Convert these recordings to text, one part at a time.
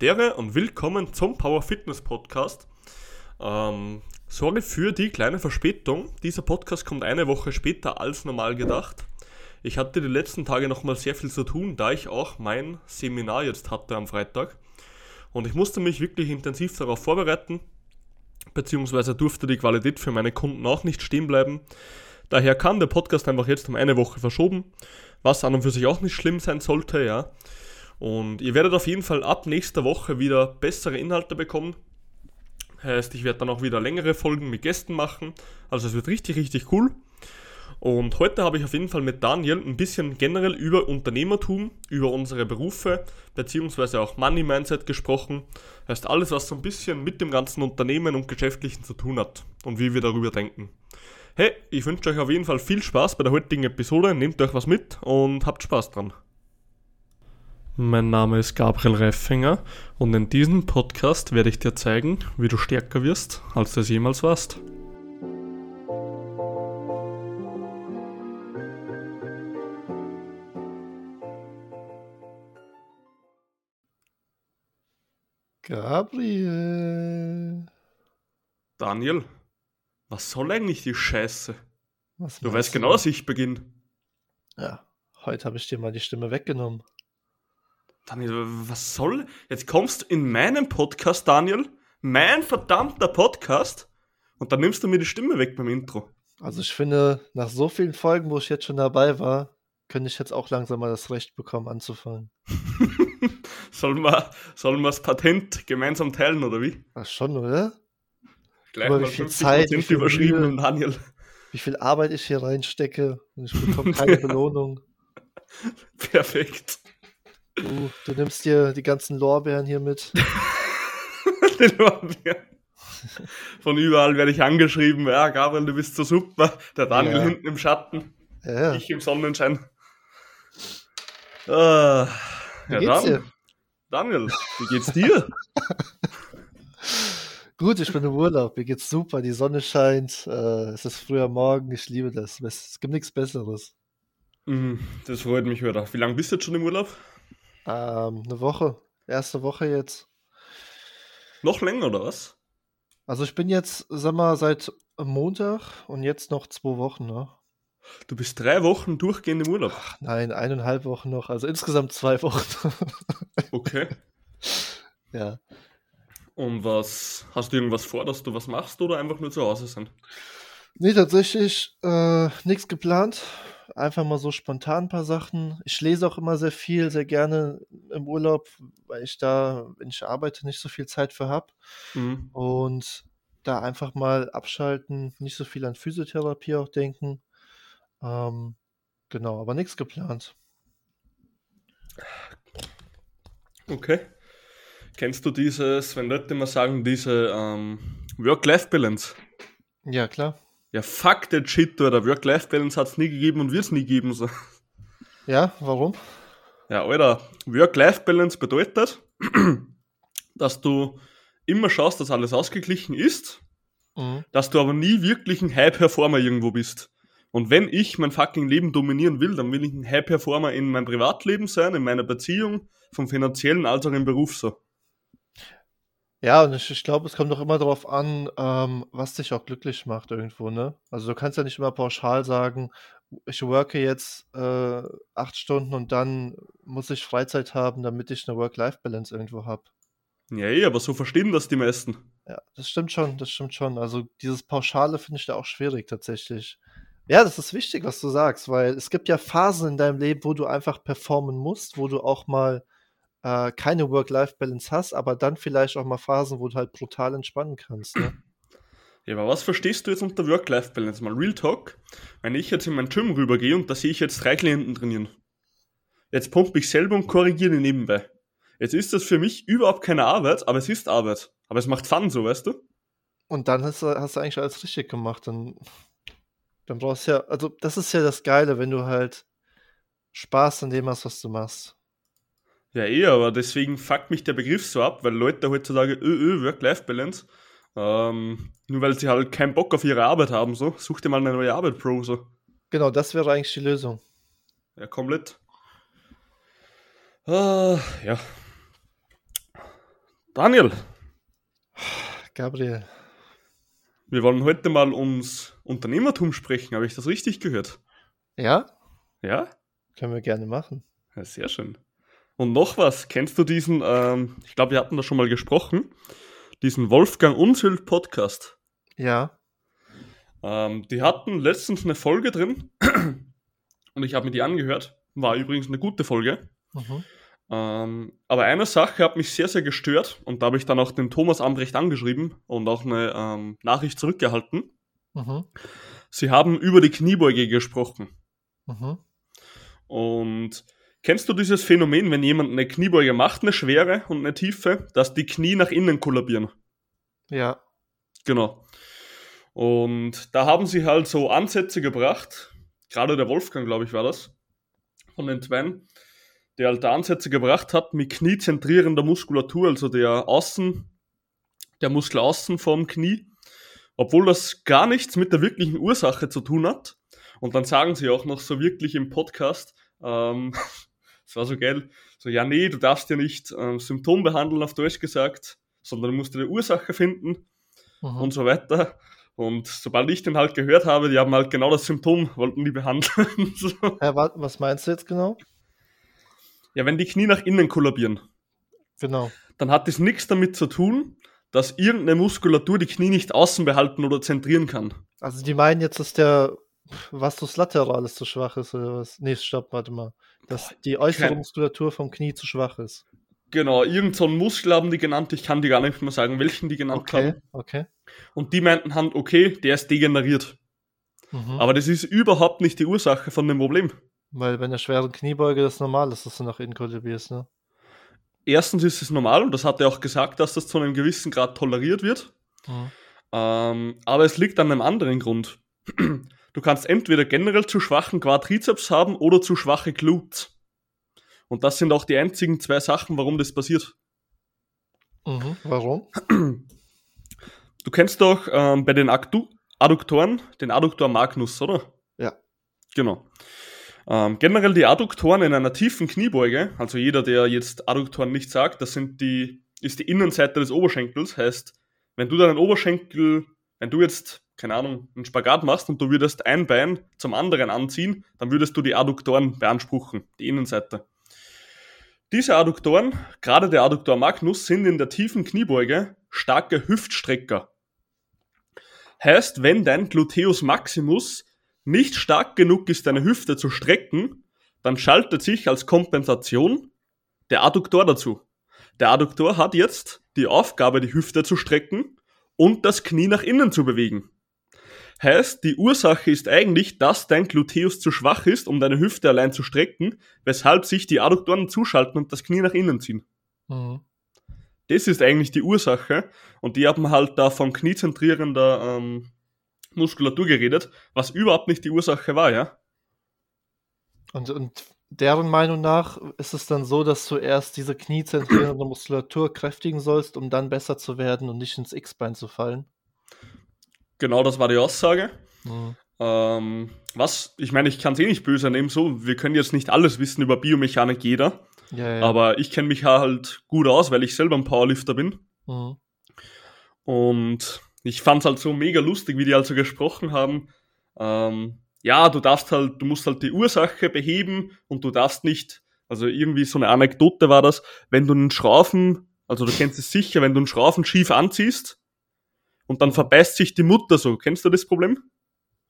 Dere und willkommen zum Power Fitness Podcast. Ähm, sorry für die kleine Verspätung. Dieser Podcast kommt eine Woche später als normal gedacht. Ich hatte die letzten Tage nochmal sehr viel zu tun, da ich auch mein Seminar jetzt hatte am Freitag. Und ich musste mich wirklich intensiv darauf vorbereiten, beziehungsweise durfte die Qualität für meine Kunden auch nicht stehen bleiben. Daher kann der Podcast einfach jetzt um eine Woche verschoben, was an und für sich auch nicht schlimm sein sollte, ja. Und ihr werdet auf jeden Fall ab nächster Woche wieder bessere Inhalte bekommen. Heißt, ich werde dann auch wieder längere Folgen mit Gästen machen. Also es wird richtig, richtig cool. Und heute habe ich auf jeden Fall mit Daniel ein bisschen generell über Unternehmertum, über unsere Berufe, beziehungsweise auch Money Mindset gesprochen. Heißt alles, was so ein bisschen mit dem ganzen Unternehmen und Geschäftlichen zu tun hat und wie wir darüber denken. Hey, ich wünsche euch auf jeden Fall viel Spaß bei der heutigen Episode. Nehmt euch was mit und habt Spaß dran. Mein Name ist Gabriel Reifinger und in diesem Podcast werde ich dir zeigen, wie du stärker wirst, als du es jemals warst. Gabriel. Daniel, was soll eigentlich die Scheiße? Was Du weißt genau, dass ich beginne. Ja, heute habe ich dir mal die Stimme weggenommen. Daniel, was soll? Jetzt kommst du in meinen Podcast, Daniel, mein verdammter Podcast, und dann nimmst du mir die Stimme weg beim Intro. Also ich finde, nach so vielen Folgen, wo ich jetzt schon dabei war, könnte ich jetzt auch langsam mal das Recht bekommen, anzufangen. sollen wir, sollen wir das Patent gemeinsam teilen, oder wie? Ach schon, oder? Gleich mal wie viel 50% Zeit, wie viel überschrieben, Mühe. Daniel. Wie viel Arbeit ich hier reinstecke und ich bekomme keine Belohnung. Perfekt. Du, du nimmst dir die ganzen Lorbeeren hier mit. Den Lorbeeren. Von überall werde ich angeschrieben, ja, Gabriel, du bist so super. Der Daniel Ja. hinten im Schatten, Ja, ich im Sonnenschein. Wie ja, dann, dir? Daniel, wie geht's dir? Gut, ich bin im Urlaub. Mir geht's super. Die Sonne scheint. Äh, es ist früher Morgen. Ich liebe das. Es gibt nichts Besseres. Mhm, das freut mich wieder. Wie lange bist du jetzt schon im Urlaub? Ähm, eine Woche. Erste Woche jetzt. Noch länger, oder was? Also ich bin jetzt, sag mal, seit Montag und jetzt noch zwei Wochen, ne? Du bist drei Wochen durchgehend im Urlaub. Nein, eineinhalb Wochen noch. Also insgesamt zwei Wochen. Okay. ja. Und was, hast du irgendwas vor, dass du was machst oder einfach nur zu Hause sein? Nee, tatsächlich äh, nichts geplant. Einfach mal so spontan ein paar Sachen. Ich lese auch immer sehr viel, sehr gerne im Urlaub, weil ich da, wenn ich arbeite, nicht so viel Zeit für habe. Mhm. Und da einfach mal abschalten, nicht so viel an Physiotherapie auch denken. Ähm, genau, aber nichts geplant. Okay. Kennst du dieses, wenn Leute immer sagen, diese ähm, Work-Life-Balance? Ja, klar. Ja, fuck that shit, oder Work-Life-Balance hat es nie gegeben und wird es nie geben. So. Ja, warum? Ja, Alter, Work-Life-Balance bedeutet, dass du immer schaust, dass alles ausgeglichen ist, Mhm. dass du aber nie wirklich ein High-Performer irgendwo bist. Und wenn ich mein fucking Leben dominieren will, dann will ich ein High-Performer in meinem Privatleben sein, in meiner Beziehung, vom finanziellen als auch im Beruf so. Ja, und ich, ich glaube, es kommt doch immer darauf an, ähm, was dich auch glücklich macht irgendwo, ne? Also du kannst ja nicht immer pauschal sagen, ich worke jetzt äh, acht Stunden und dann muss ich Freizeit haben, damit ich eine Work-Life-Balance irgendwo habe. Ja, eh, aber so verstehen das die meisten. Ja, das stimmt schon, das stimmt schon. Also dieses Pauschale finde ich da auch schwierig tatsächlich. Ja, das ist wichtig, was du sagst, weil es gibt ja Phasen in deinem Leben, wo du einfach performen musst, wo du auch mal äh, keine Work-Life-Balance hast, aber dann vielleicht auch mal Phasen, wo du halt brutal entspannen kannst. Ne? Ja, aber was verstehst du jetzt unter Work-Life-Balance? Mal Real Talk. Wenn ich jetzt in mein Gym rübergehe und da sehe ich jetzt drei Klienten trainieren. Jetzt pumpe ich selber und korrigiere nebenbei. Jetzt ist das für mich überhaupt keine Arbeit, aber es ist Arbeit. Aber es macht Fun, so weißt du? Und dann hast du, hast du eigentlich alles richtig gemacht. Dann, dann brauchst du ja, also das ist ja das Geile, wenn du halt Spaß an dem hast, was du machst. Ja, eh, aber deswegen fuckt mich der Begriff so ab, weil Leute heutzutage, ö, ö, Work-Life-Balance, ähm, nur weil sie halt keinen Bock auf ihre Arbeit haben, so, such dir mal eine neue Arbeit, Bro, so. Genau, das wäre eigentlich die Lösung. Ja, komplett. Ah, ja. Daniel, Gabriel. wir wollen heute mal ums Unternehmertum sprechen. Habe ich das richtig gehört? Ja? Ja? Können wir gerne machen. ja sehr schön. Und noch was, kennst du diesen, ähm, ich glaube, wir hatten da schon mal gesprochen, diesen Wolfgang Unsylt Podcast? Ja. Ähm, die hatten letztens eine Folge drin und ich habe mir die angehört. War übrigens eine gute Folge. Mhm. Ähm, aber eine Sache hat mich sehr, sehr gestört und da habe ich dann auch den Thomas Ambrecht angeschrieben und auch eine ähm, Nachricht zurückgehalten. Mhm. Sie haben über die Kniebeuge gesprochen. Mhm. Und kennst du dieses Phänomen, wenn jemand eine Kniebeuge macht, eine schwere und eine tiefe, dass die Knie nach innen kollabieren? Ja. Genau. Und da haben sie halt so Ansätze gebracht, gerade der Wolfgang, glaube ich, war das, von den Zweien, der halt da Ansätze gebracht hat mit kniezentrierender Muskulatur, also der Außen, der Muskel außen vom Knie, obwohl das gar nichts mit der wirklichen Ursache zu tun hat. Und dann sagen sie auch noch so wirklich im Podcast, ähm, das war so geil, so, ja, nee, du darfst ja nicht ähm, Symptom behandeln, auf Deutsch gesagt, sondern du musst eine Ursache finden Mhm. und so weiter. Und sobald ich den halt gehört habe, die haben halt genau das Symptom, wollten die behandeln. so. Ja, wa was meinst du jetzt genau? Ja, wenn die Knie nach innen kollabieren, Genau. dann hat das nichts damit zu tun, dass irgendeine Muskulatur die Knie nicht außen behalten oder zentrieren kann. Also die meinen jetzt, dass der Vastus lateralis zu schwach ist oder was? Nee, stopp, warte mal. Dass die äußere kein- Muskulatur vom Knie zu schwach ist. Genau, irgend so einen Muskel haben die genannt, ich kann die gar nicht mehr sagen, welchen die genannt Okay, haben. okay. Und die meinten halt, okay, der ist degeneriert. Mhm. Aber das ist überhaupt nicht die Ursache von dem Problem. Weil bei einer schweren Kniebeuge das normal ist, dass du nach innen kollabierst, ne? Erstens ist es normal, und das hat er auch gesagt, dass das zu einem gewissen Grad toleriert wird. Mhm. Ähm, aber es liegt an einem anderen Grund. Du kannst entweder generell zu schwachen Quadrizeps haben oder zu schwache Glutes. Und das sind auch die einzigen zwei Sachen, warum das passiert. Mhm. Warum? Du kennst doch ähm, bei den Aktu Adduktoren den Adduktor Magnus, oder? Ja. Genau. Ähm, generell die Adduktoren in einer tiefen Kniebeuge, also jeder, der jetzt Adduktoren nicht sagt, das sind die, ist die Innenseite des Oberschenkels. Heißt, wenn du deinen Oberschenkel, wenn du jetzt, keine Ahnung, einen Spagat machst und du würdest ein Bein zum anderen anziehen, dann würdest du die Adduktoren beanspruchen, die Innenseite. Diese Adduktoren, gerade der Adduktor Magnus, sind in der tiefen Kniebeuge starke Hüftstrecker. Heißt, wenn dein Gluteus Maximus nicht stark genug ist, deine Hüfte zu strecken, dann schaltet sich als Kompensation der Adduktor dazu. Der Adduktor hat jetzt die Aufgabe, die Hüfte zu strecken und das Knie nach innen zu bewegen. Heißt, die Ursache ist eigentlich, dass dein Gluteus zu schwach ist, um deine Hüfte allein zu strecken, weshalb sich die Adduktoren zuschalten und das Knie nach innen ziehen. Mhm. Das ist eigentlich die Ursache. Und die haben halt da von kniezentrierender ähm, Muskulatur geredet, was überhaupt nicht die Ursache war, ja. Und, und deren Meinung nach ist es dann so, dass du erst diese kniezentrierende Muskulatur kräftigen sollst, um dann besser zu werden und nicht ins X-Bein zu fallen. Genau das war die Aussage. Mhm. Ähm, was, ich meine, ich kann es eh nicht böse nehmen, so, wir können jetzt nicht alles wissen über Biomechanik jeder, Ja, ja. aber ich kenne mich halt gut aus, weil ich selber ein Powerlifter bin. Mhm. Und ich fand es halt so mega lustig, wie die halt so gesprochen haben. Ähm, ja, du darfst halt, du musst halt die Ursache beheben und du darfst nicht, also irgendwie so eine Anekdote war das, wenn du einen Schraufen, also du kennst es sicher, wenn du einen Schraufen schief anziehst und dann verbeißt sich die Mutter so. Kennst du das Problem?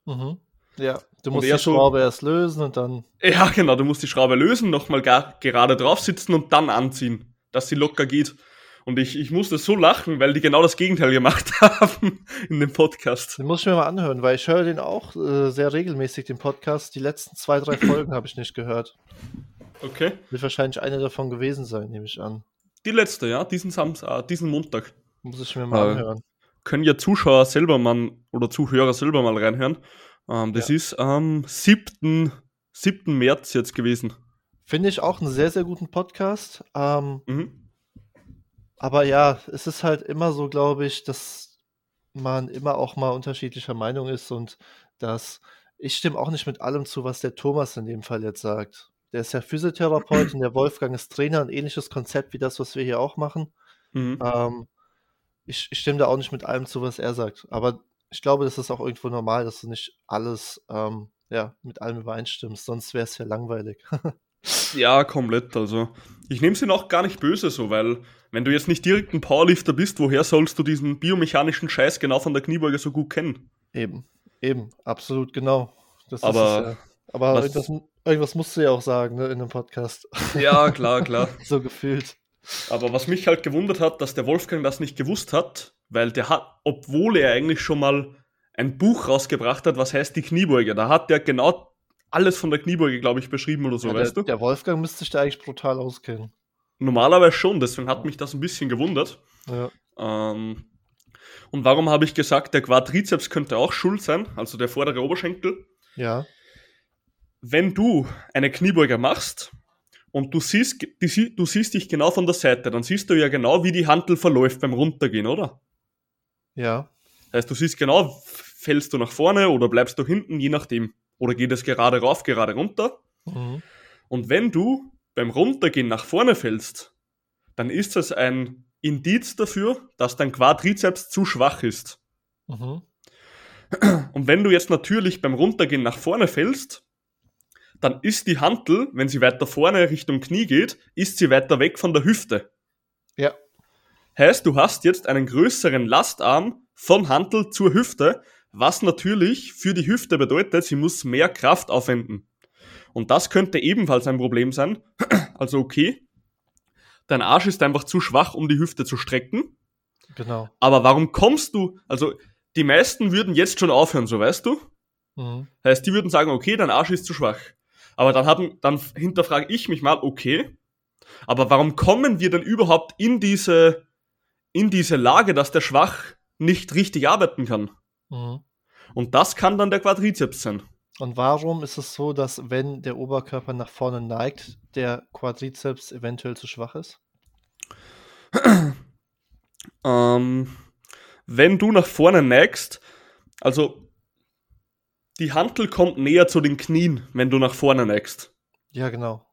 Mhm. Ja, du musst die so- Schraube erst lösen und dann. Ja, genau, du musst die Schraube lösen, nochmal gerade drauf sitzen und dann anziehen, dass sie locker geht. Und ich, ich musste so lachen, weil die genau das Gegenteil gemacht haben in dem Podcast. Den muss ich mir mal anhören, weil ich höre den auch äh, sehr regelmäßig, den Podcast. Die letzten zwei, drei Folgen habe ich nicht gehört. Okay. Wird wahrscheinlich eine davon gewesen sein, nehme ich an. Die letzte, ja, diesen Samstag, diesen Montag. Muss ich mir mal Äh, anhören. Können ja Zuschauer selber mal oder Zuhörer selber mal reinhören. Ähm, das Ja. ist am 7. 7. März jetzt gewesen. Finde ich auch einen sehr, sehr guten Podcast. Ähm, Mhm. aber ja, es ist halt immer so, glaube ich, dass man immer auch mal unterschiedlicher Meinung ist und dass ich stimme auch nicht mit allem zu, was der Thomas in dem Fall jetzt sagt. Der ist ja Physiotherapeut und der Wolfgang ist Trainer, ein ähnliches Konzept wie das, was wir hier auch machen. Mhm. Ähm, ich, ich, stimme da auch nicht mit allem zu, was er sagt. Aber ich glaube, das ist auch irgendwo normal, dass du nicht alles ähm, ja, mit allem übereinstimmst, sonst wäre es ja langweilig. ja, komplett. Also, ich nehme sie noch gar nicht böse so, weil wenn du jetzt nicht direkt ein Powerlifter bist, woher sollst du diesen biomechanischen Scheiß genau von der Kniebeuge so gut kennen? Eben, eben, absolut genau. Das aber ist, äh, aber irgendwas, irgendwas, musst du ja auch sagen ne, in einem Podcast. Ja, klar, klar. so gefühlt. Aber was mich halt gewundert hat, dass der Wolfgang das nicht gewusst hat, weil der hat, obwohl er eigentlich schon mal ein Buch rausgebracht hat, was heißt die Kniebeuge, da hat der genau alles von der Kniebeuge, glaube ich, beschrieben oder so, ja, weißt der, du? Der Wolfgang müsste sich da eigentlich brutal auskennen. Normalerweise schon, deswegen hat mich das ein bisschen gewundert. Ja. Ähm, und warum habe ich gesagt, der Quadrizeps könnte auch schuld sein, also der vordere Oberschenkel? Ja. Wenn du eine Kniebeuge machst und du siehst, du siehst dich genau von der Seite, dann siehst du ja genau, wie die Handel verläuft beim Runtergehen, oder? Ja. Das heißt, du siehst genau, fällst du nach vorne oder bleibst du hinten, je nachdem. Oder geht es gerade rauf, gerade runter. Mhm. Und wenn du beim Runtergehen nach vorne fällst, dann ist das ein Indiz dafür, dass dein Quadrizeps zu schwach ist. Mhm. Und wenn du jetzt natürlich beim Runtergehen nach vorne fällst, dann ist die Hantel, wenn sie weiter vorne Richtung Knie geht, ist sie weiter weg von der Hüfte. Ja. Heißt, du hast jetzt einen größeren Lastarm von Hantel zur Hüfte, was natürlich für die Hüfte bedeutet, sie muss mehr Kraft aufwenden. Und das könnte ebenfalls ein Problem sein. Also okay, dein Arsch ist einfach zu schwach, um die Hüfte zu strecken. Genau. Aber warum kommst du, also die meisten würden jetzt schon aufhören, so weißt du? Mhm. Heißt, die würden sagen, okay, dein Arsch ist zu schwach. Aber dann, haben, dann hinterfrage ich mich mal, okay, aber warum kommen wir denn überhaupt in diese, in diese Lage, dass der Schwach nicht richtig arbeiten kann? Mhm. Und das kann dann der Quadrizeps sein. Und warum ist es so, dass wenn der Oberkörper nach vorne neigt, der Quadrizeps eventuell zu schwach ist? ähm, wenn du nach vorne neigst, also die Hantel kommt näher zu den Knien, wenn du nach vorne neigst. Ja, genau.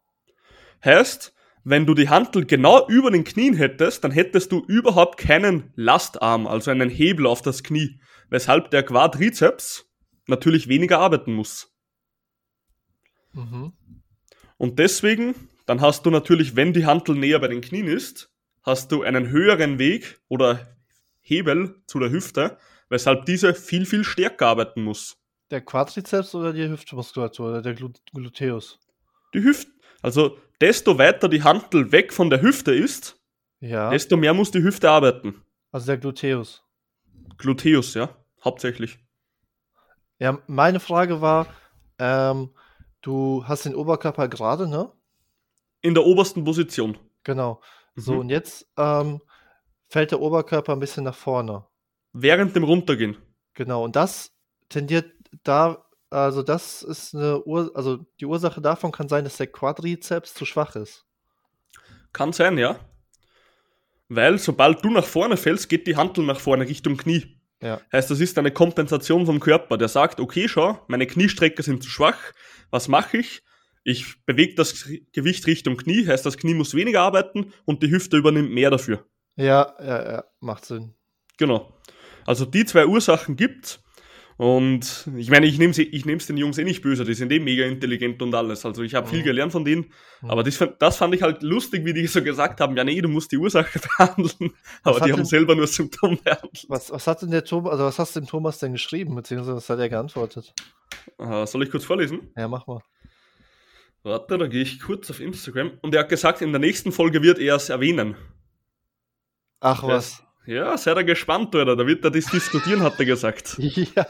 Heißt, wenn du die Hantel genau über den Knien hättest, dann hättest du überhaupt keinen Lastarm, also einen Hebel auf das Knie, weshalb der Quadrizeps natürlich weniger arbeiten muss. Mhm. Und deswegen, dann hast du natürlich, wenn die Hantel näher bei den Knien ist, hast du einen höheren Weg oder Hebel zu der Hüfte, weshalb diese viel, viel stärker arbeiten muss. Der Quadrizeps oder die Hüftmuskulatur oder der Glut Gluteus? Die Hüfte. Also, desto weiter die Hantel weg von der Hüfte ist, ja. desto mehr muss die Hüfte arbeiten. Also der Gluteus. Gluteus, ja, hauptsächlich. Ja, meine Frage war, ähm, du hast den Oberkörper gerade, ne? In der obersten Position. Genau. So, mhm. und jetzt ähm, fällt der Oberkörper ein bisschen nach vorne. Während dem Runtergehen. Genau, und das tendiert da, also das ist eine Ur also die Ursache davon kann sein, dass der Quadrizeps zu schwach ist. Kann sein, ja. Weil sobald du nach vorne fällst, geht die Hantel nach vorne Richtung Knie. Ja. Heißt, das ist eine Kompensation vom Körper, der sagt, okay, schau, meine Kniestrecke sind zu schwach, was mache ich? Ich bewege das Gewicht Richtung Knie, heißt, das Knie muss weniger arbeiten und die Hüfte übernimmt mehr dafür. Ja, ja, ja, macht Sinn. Genau. Also die zwei Ursachen gibt's. Und ich meine, ich nehme ich nehm's den Jungs eh nicht böse, die sind eh mega intelligent und alles. Also ich habe mhm. viel gelernt von denen. Mhm. Aber das, das fand ich halt lustig, wie die so gesagt haben, ja nee, du musst die Ursache behandeln. Aber die haben denn, selber nur Symptome behandelt. Was, was hat denn der Thomas, also was hast du dem Thomas denn geschrieben, beziehungsweise was hat er geantwortet? Uh, soll ich kurz vorlesen? Ja, mach mal. Warte, da gehe ich kurz auf Instagram. Und er hat gesagt, in der nächsten Folge wird er es erwähnen. Ach was. Ja, seid ihr gespannt, oder? Da wird er das diskutieren, hat er gesagt. Ja.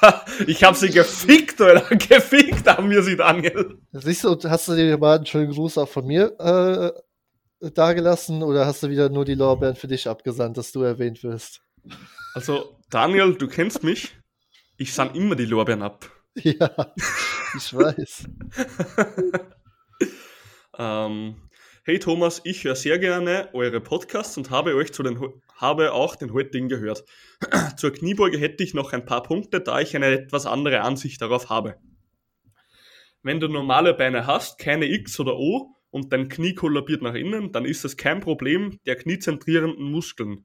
ich habe sie gefickt, oder? Gefickt haben wir sie, Daniel. Siehst du, hast du dir mal einen schönen Gruß auch von mir äh, dagelassen oder hast du wieder nur die Lorbeeren für dich abgesandt, dass du erwähnt wirst? Also, Daniel, du kennst mich. Ich sand immer die Lorbeeren ab. Ja, ich weiß. ähm, Hey Thomas, ich höre sehr gerne eure Podcasts und habe euch zu den habe auch den heutigen gehört. Zur Kniebeuge hätte ich noch ein paar Punkte, da ich eine etwas andere Ansicht darauf habe. Wenn du normale Beine hast, keine X oder O und dein Knie kollabiert nach innen, dann ist das kein Problem der kniezentrierenden Muskeln.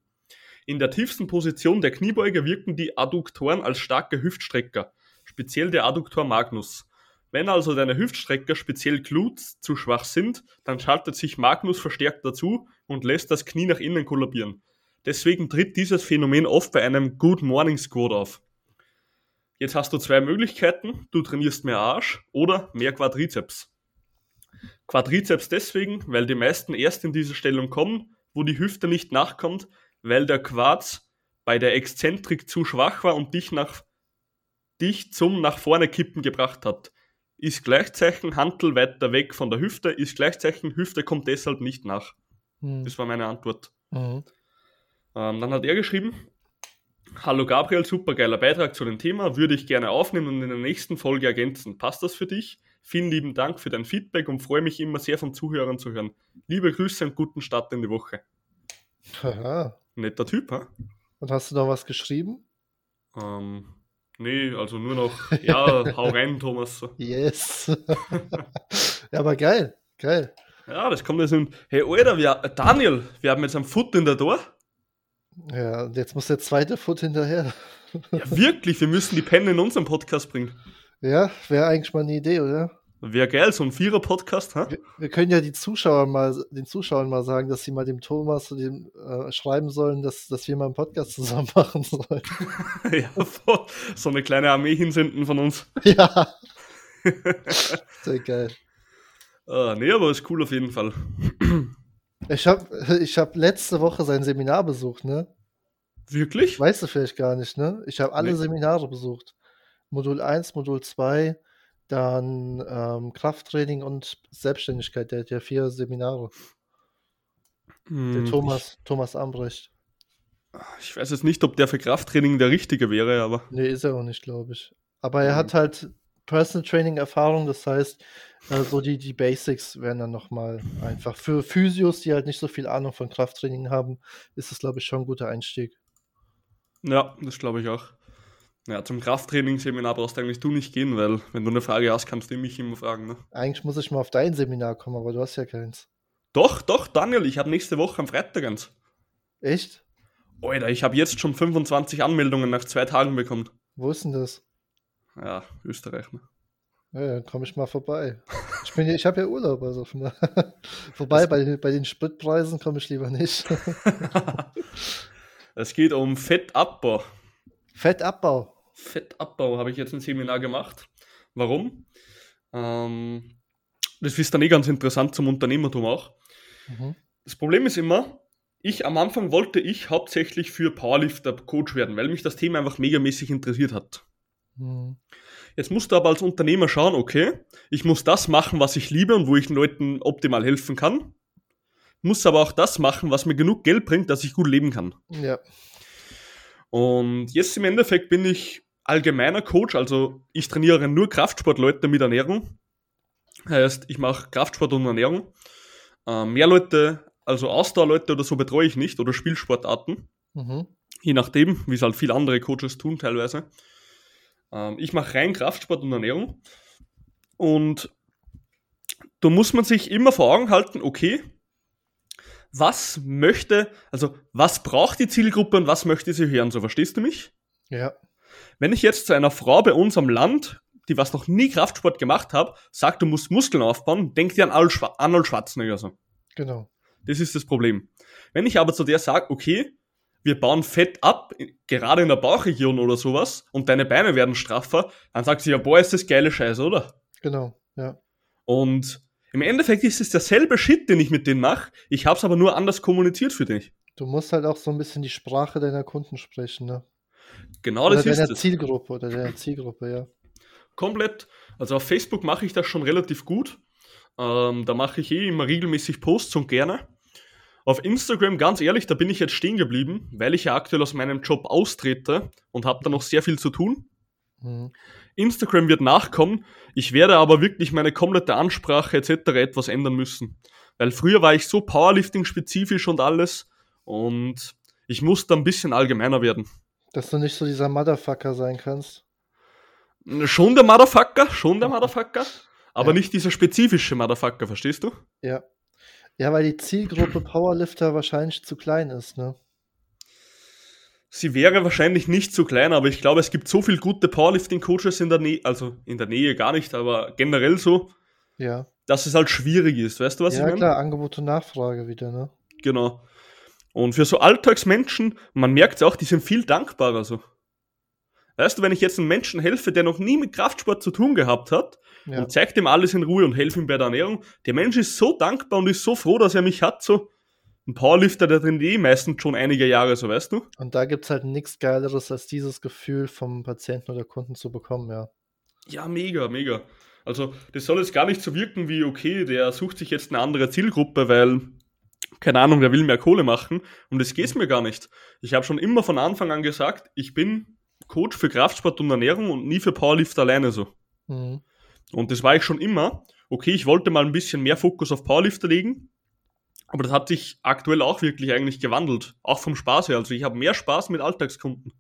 In der tiefsten Position der Kniebeuge wirken die Adduktoren als starke Hüftstrecker, speziell der Adduktor Magnus. Wenn also deine Hüftstrecker, speziell Glutes, zu schwach sind, dann schaltet sich Magnus verstärkt dazu und lässt das Knie nach innen kollabieren. Deswegen tritt dieses Phänomen oft bei einem Good Morning Squat auf. Jetzt hast du zwei Möglichkeiten. Du trainierst mehr Arsch oder mehr Quadrizeps. Quadrizeps deswegen, weil die meisten erst in diese Stellung kommen, wo die Hüfte nicht nachkommt, weil der Quarz bei der Exzentrik zu schwach war und dich, nach, dich zum nach vorne kippen gebracht hat. Ist Gleichzeichen Hantel weiter weg von der Hüfte, ist Gleichzeichen Hüfte kommt deshalb nicht nach. Hm. Das war meine Antwort. Mhm. Ähm, dann hat er geschrieben, Hallo Gabriel, supergeiler Beitrag zu dem Thema, würde ich gerne aufnehmen und in der nächsten Folge ergänzen. Passt das für dich? Vielen lieben Dank für dein Feedback und freue mich immer sehr von Zuhörern zu hören. Liebe Grüße und guten Start in die Woche. Aha. Netter Typ, ha? Und hast du noch was geschrieben? Ähm, nee, also nur noch, ja, hau rein, Thomas. Yes. ja, aber geil, geil. Ja, das kommt jetzt in, hey Alter, wir, Daniel, wir haben jetzt einen Foot in der Tor. Ja, und jetzt muss der zweite Foot hinterher. ja, wirklich, wir müssen die Penne in unserem Podcast bringen. Ja, wäre eigentlich mal eine Idee, oder? Wäre geil, so ein Vierer-Podcast, ha? Wir, wir, können ja die Zuschauer mal, den Zuschauern mal sagen, dass sie mal dem Thomas dem, äh, schreiben sollen, dass, dass wir mal einen Podcast zusammen machen sollen. ja, so eine kleine Armee hinsenden von uns. Ja. Sehr geil. Ah, nee, aber ist cool auf jeden Fall. Ich habe ich hab letzte Woche sein Seminar besucht, ne? Wirklich? Weißt du vielleicht gar nicht, ne? Ich habe alle nee. Seminare besucht. Modul 1, Modul 2, dann ähm, Krafttraining und Selbstständigkeit. Der hat ja vier Seminare. Hm, der Thomas, ich, Thomas Ambrecht. Ich weiß jetzt nicht, ob der für Krafttraining der richtige wäre, aber. Nee, ist er auch nicht, glaube ich. Aber er hm. hat halt Personal Training Erfahrung, das heißt, äh, so die, die Basics werden dann nochmal einfach. Für Physios, die halt nicht so viel Ahnung von Krafttraining haben, ist das, glaube ich, schon ein guter Einstieg. Ja, das glaube ich auch. Ja, zum Krafttraining-Seminar brauchst du eigentlich du nicht gehen, weil wenn du eine Frage hast, kannst du mich immer fragen. Ne? Eigentlich muss ich mal auf dein Seminar kommen, aber du hast ja keins. Doch, doch, Daniel, ich habe nächste Woche am Freitag eins. Echt? Alter, ich habe jetzt schon 25 Anmeldungen nach zwei Tagen bekommen. Wo ist denn das? Ja, Österreich, ne? Ja, dann komme ich mal vorbei. Ich, bin, ich habe ja Urlaub, also von da. Wobei, bei den, bei den Spritpreisen komme ich lieber nicht. es geht um Fettabbau. Fettabbau? Fettabbau habe ich jetzt ein Seminar gemacht. Warum? Ähm, das ist dann eh ganz interessant zum Unternehmertum auch. Mhm. Das Problem ist immer, ich am Anfang wollte ich hauptsächlich für Powerlifter Coach werden, weil mich das Thema einfach megamäßig interessiert hat. Mhm. Jetzt musst du aber als Unternehmer schauen, okay, ich muss das machen, was ich liebe und wo ich den Leuten optimal helfen kann. Muss aber auch das machen, was mir genug Geld bringt, dass ich gut leben kann. Ja. Und jetzt im Endeffekt bin ich allgemeiner Coach, also ich trainiere nur Kraftsportleute mit Ernährung. Heißt, ich mache Kraftsport und Ernährung. Äh, mehr Leute, also Ausdauerleute oder so betreue ich nicht oder Spielsportarten. Mhm. Je nachdem, wie es halt viele andere Coaches tun teilweise. Ähm, ich mache rein Kraftsport und Ernährung. Und da muss man sich immer vor Augen halten, okay, was möchte, also was braucht die Zielgruppe und was möchte sie hören, so verstehst du mich? Ja. Wenn ich jetzt zu einer Frau bei uns am Land, die was noch nie Kraftsport gemacht hat, sagt, du musst Muskeln aufbauen, denkt die an Arnold Schwarzenegger so. Genau. Das ist das Problem. Wenn ich aber zu der sage, okay, wir bauen Fett ab, gerade in der Bauchregion oder sowas, und deine Beine werden straffer, dann sagt sie ja, boah, ist das geile Scheiße, oder? Genau, ja. Und im Endeffekt ist es derselbe Shit, den ich mit denen mache. Ich habe es aber nur anders kommuniziert für dich. Du musst halt auch so ein bisschen die Sprache deiner Kunden sprechen, ne? Genau oder das ist es. Zielgruppe oder der Zielgruppe, ja. Komplett. Also auf Facebook mache ich das schon relativ gut. Ähm, da mache ich eh immer regelmäßig Posts und gerne. Auf Instagram, ganz ehrlich, da bin ich jetzt stehen geblieben, weil ich ja aktuell aus meinem Job austrete und habe da noch sehr viel zu tun. Mhm. Instagram wird nachkommen. Ich werde aber wirklich meine komplette Ansprache etc. etwas ändern müssen. Weil früher war ich so Powerlifting-spezifisch und alles und ich muss da ein bisschen allgemeiner werden. Dass du nicht so dieser Motherfucker sein kannst. Schon der Motherfucker, schon der Motherfucker. aber Ja. nicht dieser spezifische Motherfucker, verstehst du? Ja. Ja, weil die Zielgruppe Powerlifter wahrscheinlich zu klein ist, ne? Sie wäre wahrscheinlich nicht so klein, aber ich glaube, es gibt so viele gute Powerlifting-Coaches in der Nähe, also in der Nähe gar nicht, aber generell so, Ja. dass es halt schwierig ist. Weißt du, was ich ja, meine? klar, Angebot und Nachfrage wieder, ne? Genau. Und für so Alltagsmenschen, man merkt auch, die sind viel dankbarer so. Weißt du, wenn ich jetzt einem Menschen helfe, der noch nie mit Kraftsport zu tun gehabt hat Ja. und zeigt ihm alles in Ruhe und helfe ihm bei der Ernährung, der Mensch ist so dankbar und ist so froh, dass er mich hat, so. Ein Powerlifter, der trainiert eh meistens schon einige Jahre, so weißt du? Und da gibt's halt nichts Geileres, als dieses Gefühl vom Patienten oder Kunden zu bekommen, ja. Ja, mega, mega. Also, das soll jetzt gar nicht so wirken wie, okay, der sucht sich jetzt eine andere Zielgruppe, weil, keine Ahnung, der will mehr Kohle machen. Um das geht's mir gar nicht. Ich habe schon immer von Anfang an gesagt, ich bin Coach für Kraftsport und Ernährung und nie für Powerlift alleine so. Mhm. Und das war ich schon immer. Okay, ich wollte mal ein bisschen mehr Fokus auf Powerlifter legen, aber das hat sich aktuell auch wirklich eigentlich gewandelt. Auch vom Spaß her. Also ich habe mehr Spaß mit Alltagskunden.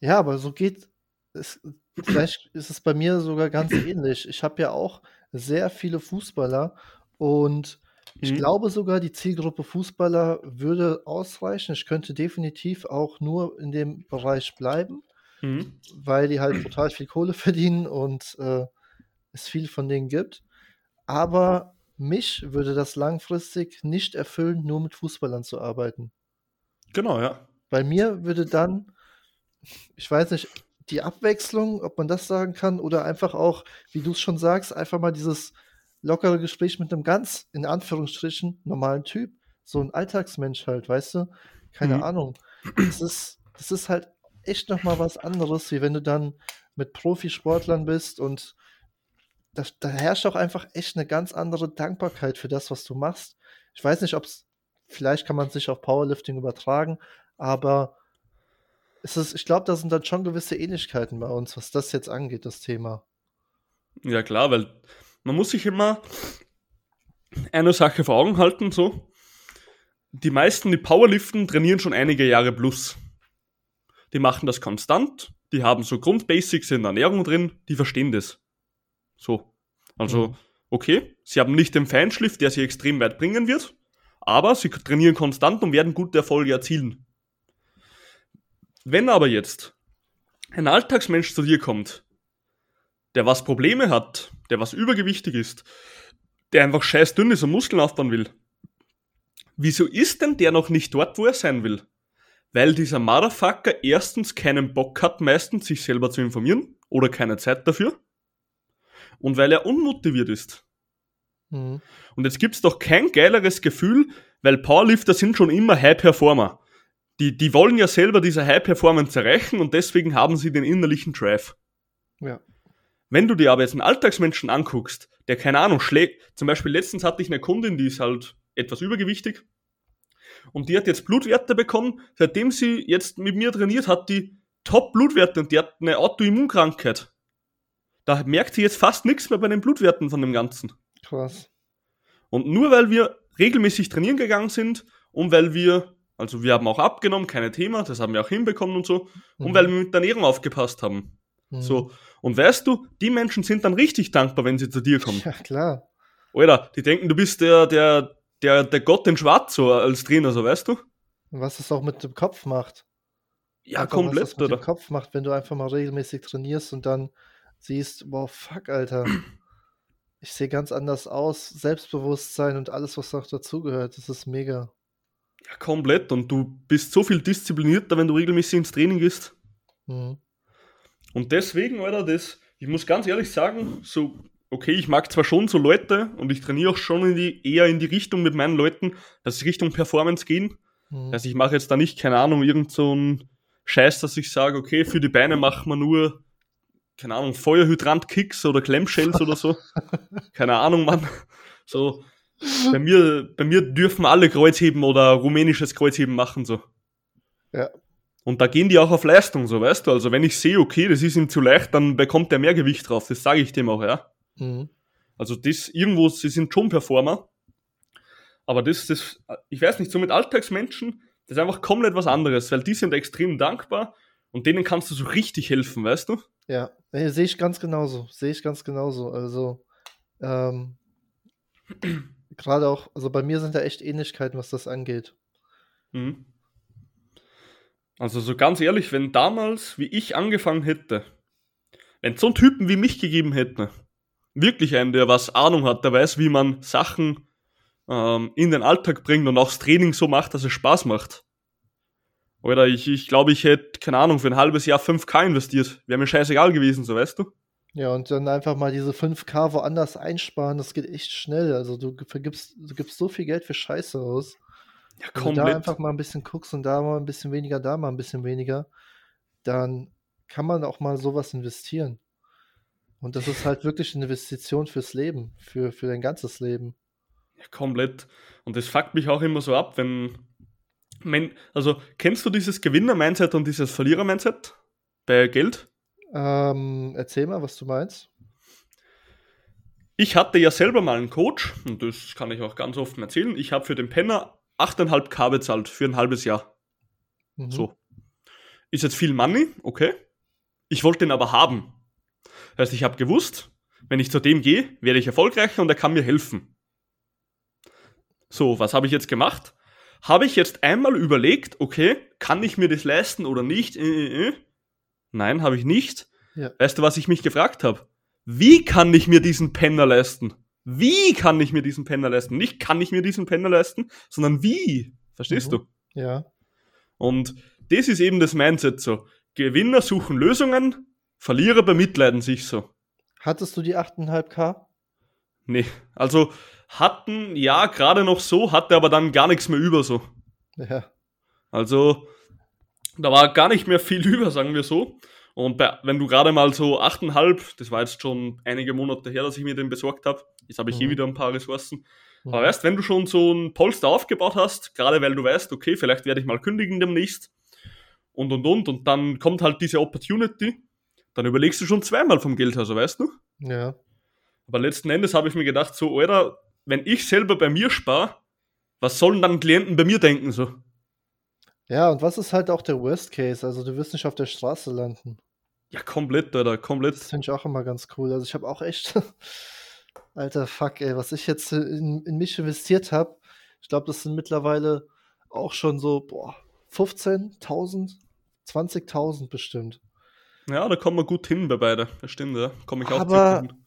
Ja, aber so geht es. Vielleicht ist es bei mir sogar ganz ähnlich. Ich habe ja auch sehr viele Fußballer und ich Mhm. glaube sogar, die Zielgruppe Fußballer würde ausreichen. Ich könnte definitiv auch nur in dem Bereich bleiben, Mhm. weil die halt total viel Kohle verdienen und äh, es viel von denen gibt. Aber mich würde das langfristig nicht erfüllen, nur mit Fußballern zu arbeiten. Genau, ja. Bei mir würde dann, ich weiß nicht, die Abwechslung, ob man das sagen kann, oder einfach auch, wie du es schon sagst, einfach mal dieses lockere Gespräch mit einem ganz, in Anführungsstrichen, normalen Typ. So ein Alltagsmensch halt, weißt du? Keine Mhm. Ahnung. Das ist, das ist halt echt nochmal was anderes, wie wenn du dann mit Profisportlern bist und das, da herrscht auch einfach echt eine ganz andere Dankbarkeit für das, was du machst. Ich weiß nicht, ob es, vielleicht kann man sich auf Powerlifting übertragen, aber es ist, ich glaube, da sind dann schon gewisse Ähnlichkeiten bei uns, was das jetzt angeht, das Thema. Ja, klar, weil man muss sich immer eine Sache vor Augen halten, so. Die meisten, die Powerliften, trainieren schon einige Jahre plus. Die machen das konstant, die haben so Grundbasics in der Ernährung drin, die verstehen das. So. Also, Mhm. okay, sie haben nicht den Feinschliff, der sie extrem weit bringen wird, aber sie trainieren konstant und werden gute Erfolge erzielen. Wenn aber jetzt ein Alltagsmensch zu dir kommt, der was Probleme hat, der was übergewichtig ist, der einfach scheiß dünn ist und Muskeln aufbauen will, wieso ist denn der noch nicht dort, wo er sein will? Weil dieser Motherfucker erstens keinen Bock hat, meistens sich selber zu informieren oder keine Zeit dafür und weil er unmotiviert ist. Mhm. Und jetzt gibt's doch kein geileres Gefühl, weil Powerlifter sind schon immer High Performer. Die, die wollen ja selber diese High Performance erreichen und deswegen haben sie den innerlichen Drive. Ja. Wenn du dir aber jetzt einen Alltagsmenschen anguckst, der keine Ahnung schlägt, zum Beispiel letztens hatte ich eine Kundin, die ist halt etwas übergewichtig und die hat jetzt Blutwerte bekommen, seitdem sie jetzt mit mir trainiert hat, die Top-Blutwerte und die hat eine Autoimmunkrankheit. Da merkt sie jetzt fast nichts mehr bei den Blutwerten von dem Ganzen. Krass. Und nur weil wir regelmäßig trainieren gegangen sind und weil wir, also wir haben auch abgenommen, keine Thema, das haben wir auch hinbekommen und so, und Mhm. weil wir mit der Ernährung aufgepasst haben. Mhm. So. Und weißt du, die Menschen sind dann richtig dankbar, wenn sie zu dir kommen. Ja, klar. Alter, die denken, du bist der, der, der, der Gott in Schwarz so als Trainer, so weißt du? Und was es auch mit dem Kopf macht. Ja, Einfach, was komplett, das mit oder? dem Kopf macht, wenn du einfach mal regelmäßig trainierst und dann siehst, wow, fuck, Alter. Ich sehe ganz anders aus. Selbstbewusstsein und alles, was auch dazugehört. Das ist mega. Ja, komplett. Und du bist so viel disziplinierter, wenn du regelmäßig ins Training gehst. Mhm. Und deswegen, Alter, das, ich muss ganz ehrlich sagen, so, okay, ich mag zwar schon so Leute und ich trainiere auch schon in die, eher in die Richtung mit meinen Leuten, dass sie Richtung Performance gehen. Mhm. Also ich mache jetzt da nicht, keine Ahnung, irgend so einen Scheiß, dass ich sage, okay, für die Beine machen wir nur, keine Ahnung, Feuerhydrant-Kicks oder Clamshells oder so. Keine Ahnung, Mann. So, bei mir, bei mir dürfen alle Kreuzheben oder rumänisches Kreuzheben machen, so. Ja. Und da gehen die auch auf Leistung, so weißt du. Also wenn ich sehe, okay, das ist ihm zu leicht, dann bekommt er mehr Gewicht drauf. Das sage ich dem auch, ja. Mhm. Also das irgendwo, sie sind schon Performer. Aber das, das, ich weiß nicht, so mit Alltagsmenschen, das ist einfach komplett was anderes, weil die sind extrem dankbar und denen kannst du so richtig helfen, weißt du? Ja, nee, sehe ich ganz genauso. Sehe ich ganz genauso. Also, Ähm, Gerade auch, also bei mir sind da echt Ähnlichkeiten, was das angeht. Mhm. Also so ganz ehrlich, wenn damals, wie ich angefangen hätte, wenn so einen Typen wie mich gegeben hätte, wirklich einen, der was Ahnung hat, der weiß, wie man Sachen ähm, in den Alltag bringt und auch das Training so macht, dass es Spaß macht. Oder ich, ich glaube, ich hätte, keine Ahnung, für ein halbes Jahr 5K investiert. Wäre mir scheißegal gewesen, so weißt du? Ja, und dann einfach mal diese 5K woanders einsparen, das geht echt schnell. Also du vergibst, du gibst so viel Geld für Scheiße aus. Ja, Wenn du komplett. da einfach mal ein bisschen guckst und da mal ein bisschen weniger, da mal ein bisschen weniger, dann kann man auch mal sowas investieren. Und das ist halt wirklich eine Investition fürs Leben, für, für dein ganzes Leben. Ja, komplett. Und das fuckt mich auch immer so ab, wenn. Also, kennst du dieses Gewinner-Mindset und dieses Verlierer-Mindset bei Geld? Ähm, erzähl mal, was du meinst. Ich hatte ja selber mal einen Coach, und das kann ich auch ganz offen erzählen. Ich habe für den Penner 8,5k bezahlt für ein halbes Jahr. Mhm. So. Ist jetzt viel Money, okay. Ich wollte ihn aber haben. Das heißt, ich habe gewusst, wenn ich zu dem gehe, werde ich erfolgreicher und er kann mir helfen. So, was habe ich jetzt gemacht? Habe ich jetzt einmal überlegt, okay, kann ich mir das leisten oder nicht? Äh, äh, äh. Nein, habe ich nicht. Ja. Weißt du, was ich mich gefragt habe? Wie kann ich mir diesen Penner leisten? Wie kann ich mir diesen Penner leisten? Nicht kann ich mir diesen Penner leisten, sondern wie. Verstehst Mhm. du? Ja. Und das ist eben das Mindset so. Gewinner suchen Lösungen, Verlierer bemitleiden sich so. Hattest du die 8,5k? Nee, also hatten, ja, gerade noch so, hatte aber dann gar nichts mehr über so. Ja. Also, da war gar nicht mehr viel über, sagen wir so. Und bei, wenn du gerade mal so 8,5, das war jetzt schon einige Monate her, dass ich mir den besorgt habe, jetzt habe ich hier Mhm. wieder ein paar Ressourcen. Mhm. Aber weißt, wenn du schon so ein Polster aufgebaut hast, gerade weil du weißt, okay, vielleicht werde ich mal kündigen demnächst und und und und dann kommt halt diese Opportunity, dann überlegst du schon zweimal vom Geld her, so weißt du? Ja. Aber letzten Endes habe ich mir gedacht, so, Alter, wenn ich selber bei mir spare, was sollen dann Klienten bei mir denken, so? Ja, und was ist halt auch der Worst Case? Also du wirst nicht auf der Straße landen. Ja, komplett, Alter, Das komplett. finde ich auch immer ganz cool. Also ich habe auch echt, alter Fuck, ey, was ich jetzt in, in mich investiert habe. Ich glaube, das sind mittlerweile auch schon so, boah, 15.000, 20.000 bestimmt. Ja, da kommen wir gut hin bei beide. Das stimmt, ja. Komme ich auch Aber- circa hin.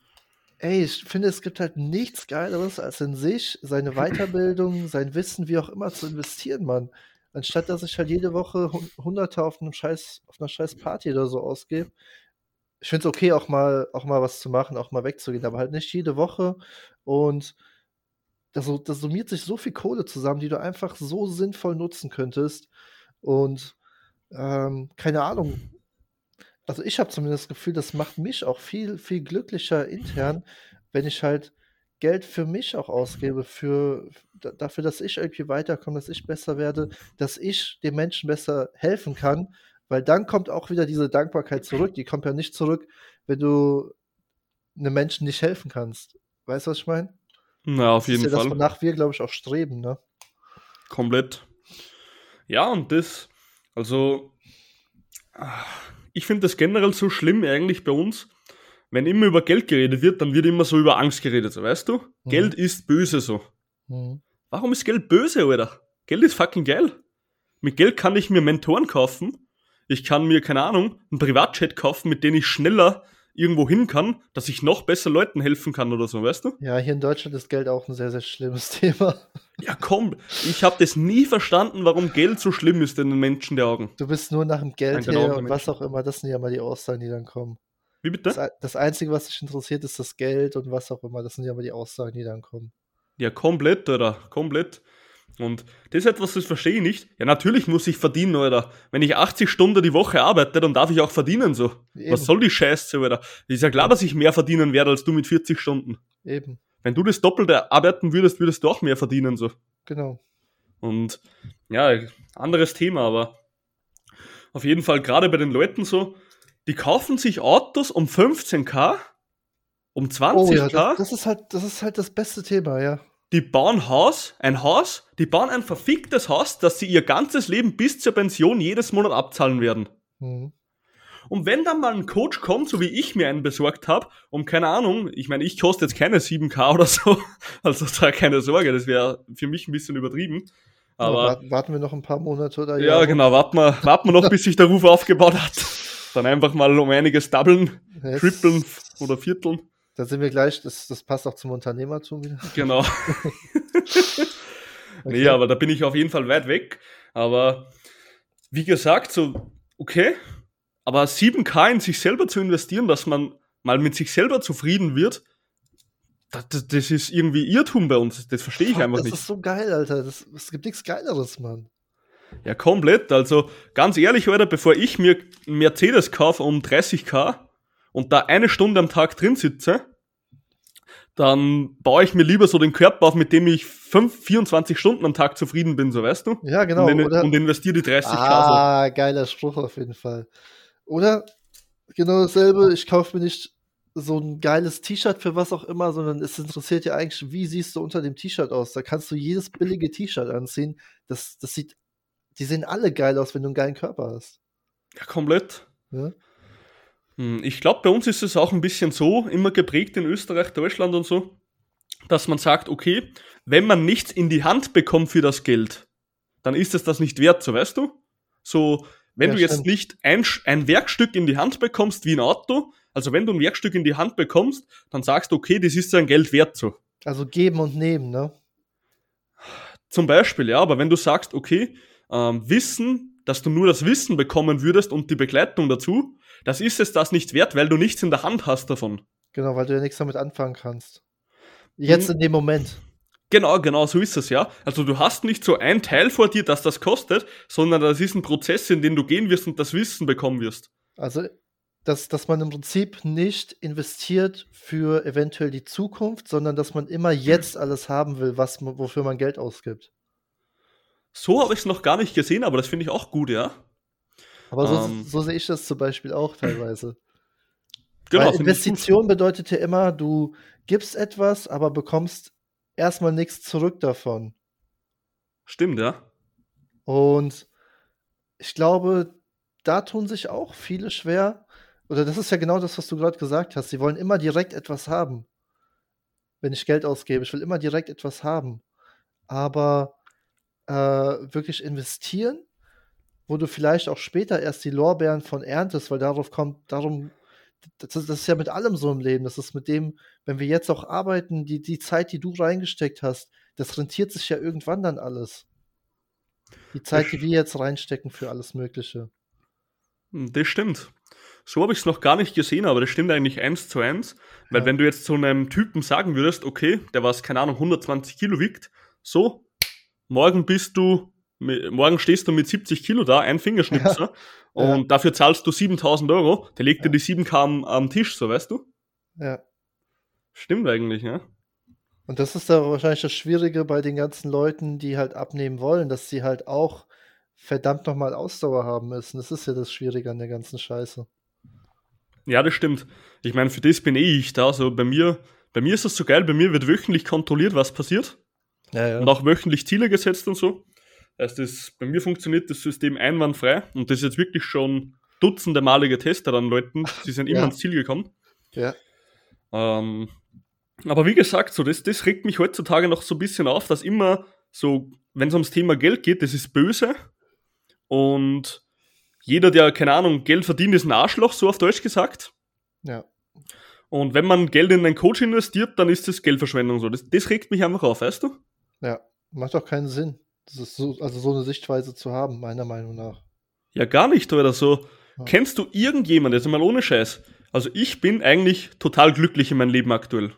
Ey, ich finde, es gibt halt nichts Geileres, als in sich, seine Weiterbildung, sein Wissen, wie auch immer, zu investieren, Mann. Anstatt dass ich halt jede Woche Hun- Hunderte auf einem scheiß, auf einer scheiß Party oder so ausgebe. Ich finde es okay, auch mal, auch mal was zu machen, auch mal wegzugehen, aber halt nicht jede Woche. Und das, so- das summiert sich so viel Kohle zusammen, die du einfach so sinnvoll nutzen könntest. Und ähm, keine Ahnung. Also ich habe zumindest das Gefühl, das macht mich auch viel, viel glücklicher intern, wenn ich halt Geld für mich auch ausgebe, für, da- dafür, dass ich irgendwie weiterkomme, dass ich besser werde, dass ich den Menschen besser helfen kann, weil dann kommt auch wieder diese Dankbarkeit zurück. Die kommt ja nicht zurück, wenn du einem Menschen nicht helfen kannst. Weißt du, was ich meine? Na, auf Das ist jeden ja das, Fall. wonach wir, glaube ich, auch streben, ne? Komplett. Ja, und das, also, ah, ich finde das generell so schlimm eigentlich bei uns. Wenn immer über Geld geredet wird, dann wird immer so über Angst geredet, so weißt du? Mhm. Geld ist böse so. Mhm. Warum ist Geld böse, Alter? Geld ist fucking geil. Mit Geld kann ich mir Mentoren kaufen. Ich kann mir, keine Ahnung, einen Privatjet kaufen, mit dem ich schneller irgendwo hin kann, dass ich noch besser Leuten helfen kann oder so, weißt du? Ja, hier in Deutschland ist Geld auch ein sehr, sehr schlimmes Thema. Ja, komm, ich habe das nie verstanden, warum Geld so schlimm ist in den Menschen der Augen. Du bist nur nach dem Geld her und was auch immer. Das sind ja mal die Aussagen, die dann kommen. Wie bitte? Das, das Einzige, was dich interessiert, ist das Geld und was auch immer. Das sind ja mal die Aussagen, die dann kommen. Ja, komplett, Alter, komplett. Und das ist etwas, das verstehe ich nicht. Ja, natürlich muss ich verdienen, Alter. Wenn ich 80 Stunden die Woche arbeite, dann darf ich auch verdienen, so. Eben, Was soll die Scheiße, Alter? Ist ja klar, dass ich mehr verdienen werde als du mit 40 Stunden. eben, Wenn du das Doppelte arbeiten würdest, würdest du auch mehr verdienen, so. genau. Und ja, anderes Thema, aber auf jeden Fall gerade bei den Leuten so, die kaufen sich Autos um 15k, um 20k, Oh ja, das, das, ist halt, das ist halt das beste Thema, ja. Die bauen Haus, ein Haus, die bauen ein verficktes Haus, das sie ihr ganzes Leben bis zur Pension jedes Monat abzahlen werden. Mhm. Und wenn dann mal ein Coach kommt, so wie ich mir einen besorgt habe, um keine Ahnung, ich meine, ich koste jetzt keine 7K oder so, also da keine Sorge, das wäre für mich ein bisschen übertrieben. Aber ja, warten wir noch ein paar Monate oder Ja, Jahre. genau, warten wir, warten wir noch, bis sich der Ruf aufgebaut hat. Dann einfach mal um einiges doublen, yes. trippeln oder vierteln. Da sind wir gleich, das, das passt auch zum Unternehmertum wieder. Genau. okay. Nee, aber da bin ich auf jeden Fall weit weg. Aber wie gesagt, so, okay, aber 7K in sich selber zu investieren, dass man mal mit sich selber zufrieden wird, das, das, das ist irgendwie Irrtum bei uns. Das verstehe ich Fuck, einfach das nicht. Das ist so geil, Alter. Das, es gibt nichts Geileres, Mann. Ja, komplett. Also ganz ehrlich, Alter, bevor ich mir einen Mercedes kaufe um 30k und da eine Stunde am Tag drin sitze, dann baue ich mir lieber so den Körper auf, mit dem ich 5, 24 Stunden am Tag zufrieden bin, so weißt du? Ja, genau. Und, und investiere die 30k. Ah, so. geiler Spruch auf jeden Fall. Oder genau dasselbe, ich kaufe mir nicht so ein geiles T-Shirt für was auch immer, sondern es interessiert ja eigentlich, wie siehst du unter dem T-Shirt aus? Da kannst du jedes billige T-Shirt anziehen. Das, das sieht, die sehen alle geil aus, wenn du einen geilen Körper hast. Ja, komplett. Ja? Hm, ich glaube, bei uns ist es auch ein bisschen so, immer geprägt in Österreich, Deutschland und so, dass man sagt, okay, wenn man nichts in die Hand bekommt für das Geld, dann ist es das nicht wert, so weißt du? So, wenn ja, du jetzt stimmt. nicht ein, ein Werkstück in die Hand bekommst wie ein Auto, also wenn du ein Werkstück in die Hand bekommst, dann sagst du, okay, das ist sein Geld wert so. Also geben und nehmen, ne? Zum Beispiel, ja, aber wenn du sagst, okay, ähm, Wissen, dass du nur das Wissen bekommen würdest und die Begleitung dazu, das ist es das nicht wert, weil du nichts in der Hand hast davon. Genau, weil du ja nichts damit anfangen kannst. Jetzt hm. in dem Moment. Genau, genau, so ist es ja. Also du hast nicht so ein Teil vor dir, das das kostet, sondern das ist ein Prozess, in den du gehen wirst und das Wissen bekommen wirst. Also, dass, dass man im Prinzip nicht investiert für eventuell die Zukunft, sondern dass man immer jetzt alles haben will, was, wofür man Geld ausgibt. So habe ich es noch gar nicht gesehen, aber das finde ich auch gut, ja. Aber so, ähm, so sehe ich das zum Beispiel auch teilweise. Genau, Weil Investition bedeutet ja immer, du gibst etwas, aber bekommst erstmal nichts zurück davon. Stimmt, ja. Und ich glaube, da tun sich auch viele schwer. Oder das ist ja genau das, was du gerade gesagt hast. Sie wollen immer direkt etwas haben. Wenn ich Geld ausgebe, ich will immer direkt etwas haben. Aber äh, wirklich investieren wo du vielleicht auch später erst die Lorbeeren von erntest, weil darauf kommt, darum, das, das, ist ja mit allem so im Leben. Das ist mit dem, wenn wir jetzt auch arbeiten, die, die Zeit, die du reingesteckt hast, das rentiert sich ja irgendwann dann alles. Die Zeit, die wir jetzt reinstecken für alles Mögliche. Das stimmt. So habe ich es noch gar nicht gesehen, aber das stimmt eigentlich eins zu eins. Weil ja. wenn du jetzt zu einem Typen sagen würdest, okay, der was, keine Ahnung, 120 Kilo wiegt, so, morgen bist du morgen stehst du mit 70 Kilo da, ein Fingerschnipser, ja. und ja. dafür zahlst du 7000 Euro, der legt dir die 7K am, am, Tisch, so weißt du? Ja. Stimmt eigentlich, ja. Und das ist da wahrscheinlich das Schwierige bei den ganzen Leuten, die halt abnehmen wollen, dass sie halt auch verdammt nochmal Ausdauer haben müssen. Das ist ja das Schwierige an der ganzen Scheiße. Ja, das stimmt. Ich meine, für das bin eh ich da. So bei mir, bei mir ist das so geil, bei mir wird wöchentlich kontrolliert, was passiert. Ja, ja. Und auch wöchentlich Ziele gesetzt und so. Also das, bei mir funktioniert das System einwandfrei und das ist jetzt wirklich schon dutzende Male getestet an Leuten. Sie sind immer ja. ans Ziel gekommen. Ja. Ähm, aber wie gesagt, so das, das regt mich heutzutage noch so ein bisschen auf, dass immer so, wenn es ums Thema Geld geht, das ist böse. Und jeder, der, keine Ahnung, Geld verdient, ist ein Arschloch, so auf Deutsch gesagt. Ja. Und wenn man Geld in einen Coach investiert, dann ist das Geldverschwendung so. Das, das regt mich einfach auf, weißt du? Ja, macht auch keinen Sinn. Das ist so, also so eine Sichtweise zu haben, meiner Meinung nach. Ja, gar nicht, oder so. Ja. Kennst du irgendjemand, jetzt mal ohne Scheiß? Also ich bin eigentlich total glücklich in meinem Leben aktuell.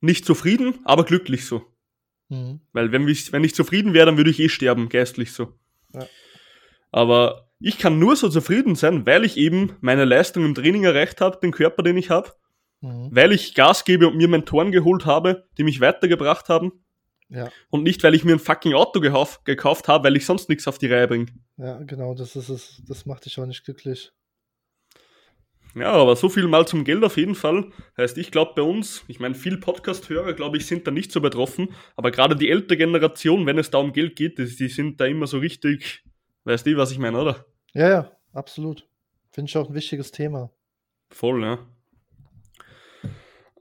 Nicht zufrieden, aber glücklich so. Mhm. Weil wenn ich, wenn ich zufrieden wäre, dann würde ich eh sterben, geistlich so. Ja. Aber ich kann nur so zufrieden sein, weil ich eben meine Leistung im Training erreicht habe, den Körper, den ich habe, mhm. weil ich Gas gebe und mir Mentoren geholt habe, die mich weitergebracht haben ja. Und nicht, weil ich mir ein fucking Auto gekauft, gekauft habe, weil ich sonst nichts auf die Reihe bringe. Ja, genau, das ist es. Das macht dich auch nicht glücklich. Ja, aber so viel mal zum Geld auf jeden Fall. Heißt, ich glaube bei uns, ich meine, viel Podcast-Hörer, glaube ich, sind da nicht so betroffen, aber gerade die ältere Generation, wenn es da um Geld geht, die, die sind da immer so richtig, weißt du, was ich meine, oder? Ja, ja, absolut. Finde ich auch ein wichtiges Thema. Voll, ja.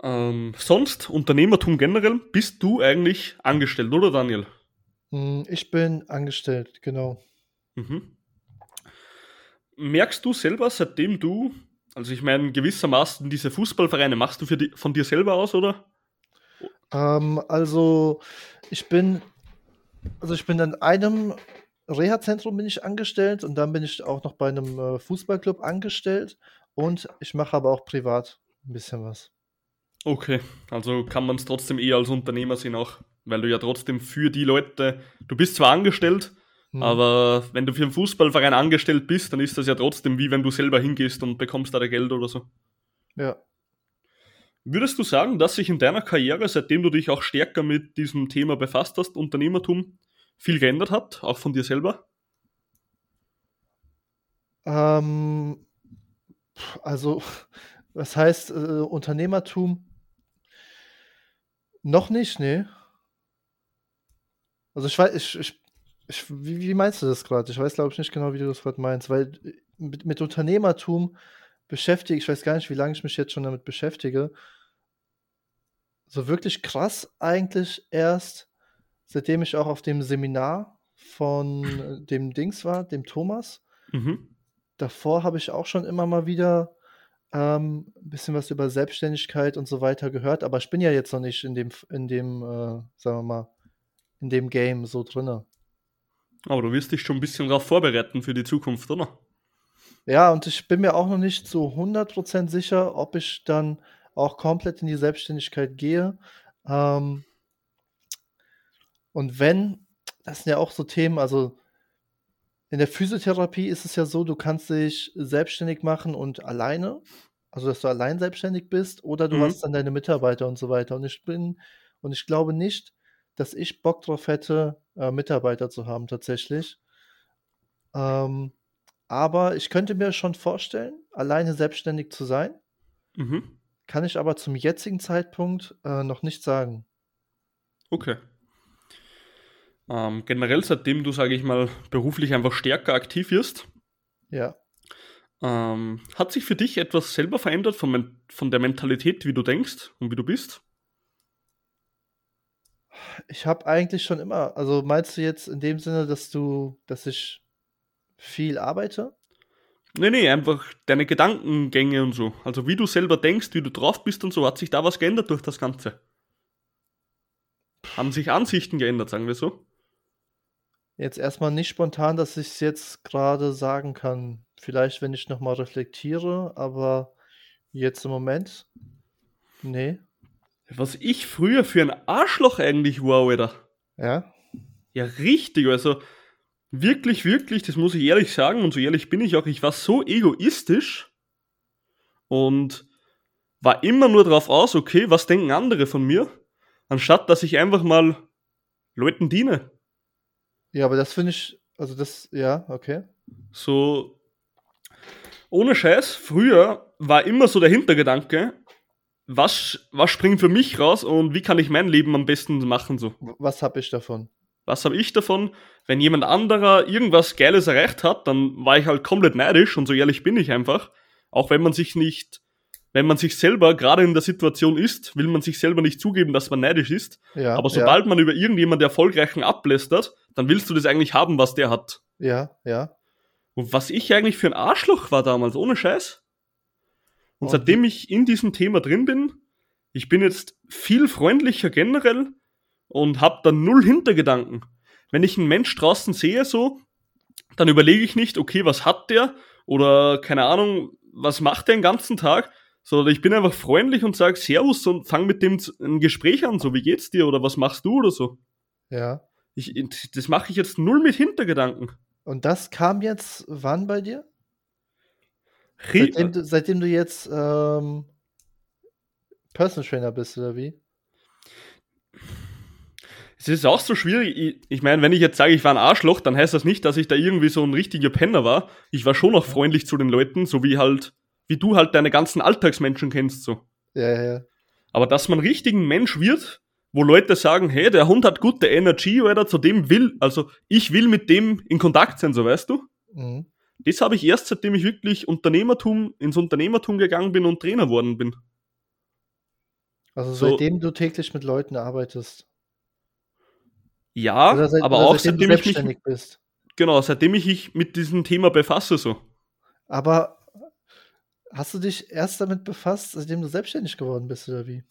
Ähm, sonst, Unternehmertum generell, bist du eigentlich angestellt, oder Daniel? Hm, Ich bin angestellt, genau. Mhm. Merkst du selber, seitdem du, also ich meine, gewissermaßen diese Fußballvereine machst du für die, von dir selber aus, oder? Ähm, also ich bin, also ich bin in einem Reha-Zentrum bin ich angestellt und dann bin ich auch noch bei einem äh, Fußballclub angestellt und ich mache aber auch privat ein bisschen was. Okay, also kann man es trotzdem eher als Unternehmer sehen auch, weil du ja trotzdem für die Leute, du bist zwar angestellt, Hm. aber wenn du für einen Fußballverein angestellt bist, dann ist das ja trotzdem wie wenn du selber hingehst und bekommst da dein Geld oder so. Ja. Würdest du sagen, dass sich in deiner Karriere, seitdem du dich auch stärker mit diesem Thema befasst hast, Unternehmertum, viel geändert hat, auch von dir selber? Ähm, also, was heißt äh, Unternehmertum? Noch nicht, nee. Also ich weiß, ich, ich, ich wie, wie meinst du das gerade? Ich weiß, glaube ich, nicht genau, wie du das gerade meinst, weil äh, mit, mit Unternehmertum beschäftige, ich weiß gar nicht, wie lange ich mich jetzt schon damit beschäftige. So wirklich krass eigentlich erst, seitdem ich auch auf dem Seminar von äh, dem Dings war, dem Thomas. Mhm. Davor habe ich auch schon immer mal wieder ähm, ein bisschen was über Selbstständigkeit und so weiter gehört, aber ich bin ja jetzt noch nicht in dem, in dem, äh, sagen wir mal, in dem Game so drinne. Aber du wirst dich schon ein bisschen darauf vorbereiten für die Zukunft, oder? Ja, und ich bin mir auch noch nicht so 100% sicher, ob ich dann auch komplett in die Selbstständigkeit gehe. Ähm, und wenn, das sind ja auch so Themen, also in der Physiotherapie ist es ja so, du kannst dich selbstständig machen und alleine, also dass du allein selbstständig bist, oder du Mhm. hast dann deine Mitarbeiter und so weiter. Und ich bin, und ich glaube nicht, dass ich Bock drauf hätte, äh, Mitarbeiter zu haben tatsächlich. Ähm, aber ich könnte mir schon vorstellen, alleine selbstständig zu sein, Mhm. kann ich aber zum jetzigen Zeitpunkt äh, noch nicht sagen. Okay. Ähm, generell, seitdem du, sage ich mal, beruflich einfach stärker aktiv wirst, Ja. ähm, hat sich für dich etwas selber verändert von, von der Mentalität, wie du denkst und wie du bist? Ich habe eigentlich schon immer, also meinst du jetzt in dem Sinne, dass du, dass ich viel arbeite? Nee, nee, einfach deine Gedankengänge und so. Also wie du selber denkst, wie du drauf bist und so, hat sich da was geändert durch das Ganze? Haben sich Ansichten geändert, sagen wir so? Jetzt erstmal nicht spontan, dass ich es jetzt gerade sagen kann. Vielleicht, wenn ich nochmal reflektiere, aber jetzt im Moment, nee. Was ich früher für ein Arschloch eigentlich war, Alter. Ja? Ja, richtig, also wirklich, wirklich, das muss ich ehrlich sagen und so ehrlich bin ich auch, ich war so egoistisch und war immer nur drauf aus, okay, was denken andere von mir, anstatt dass ich einfach mal Leuten diene. Ja, aber das finde ich, also das, ja, okay. So, ohne Scheiß, früher war immer so der Hintergedanke, was, was springt für mich raus und wie kann ich mein Leben am besten machen so. Was habe ich davon? Was habe ich davon? Wenn jemand anderer irgendwas Geiles erreicht hat, dann war ich halt komplett neidisch und so ehrlich bin ich einfach. Auch wenn man sich nicht, wenn man sich selber gerade in der Situation ist, will man sich selber nicht zugeben, dass man neidisch ist. Ja, Aber sobald man über irgendjemand Erfolgreichen ablästert, dann willst du das eigentlich haben, was der hat. ja, ja, ja. Und was ich eigentlich für ein Arschloch war damals, ohne Scheiß. Und Und seitdem ich in diesem Thema drin bin, ich bin jetzt viel freundlicher generell und hab da null Hintergedanken. Wenn ich einen Mensch draußen sehe, so, dann überlege ich nicht, okay, was hat der? Oder keine Ahnung, was macht der den ganzen Tag? Sondern ich bin einfach freundlich und sage Servus und fang mit dem ein Gespräch an, so wie geht's dir oder was machst du oder so. ja. Ich, das mache ich jetzt null mit Hintergedanken. Und das kam jetzt wann bei dir? Seitdem du, seitdem du jetzt ähm, Personal Trainer bist, oder wie? Es ist auch so schwierig. Ich, meine, wenn ich jetzt sage, ich war ein Arschloch, dann heißt das nicht, dass ich da irgendwie so ein richtiger Penner war. Ich war schon noch freundlich zu den Leuten, so wie halt, wie du halt deine ganzen Alltagsmenschen kennst, so. Ja, ja, ja. Aber dass man richtigen Mensch wird, wo Leute sagen, hey, der Hund hat gute Energy, oder zu dem will, also ich will mit dem in Kontakt sein, so weißt du? Mhm. das habe ich erst, seitdem ich wirklich Unternehmertum, ins Unternehmertum gegangen bin und Trainer worden bin. Also seitdem du täglich mit Leuten arbeitest. Ja, seit, aber auch seitdem du seitdem ich mich, bist. genau, seitdem ich mich mit diesem Thema befasse so. Aber hast du dich erst damit befasst, seitdem du selbstständig geworden bist, oder wie?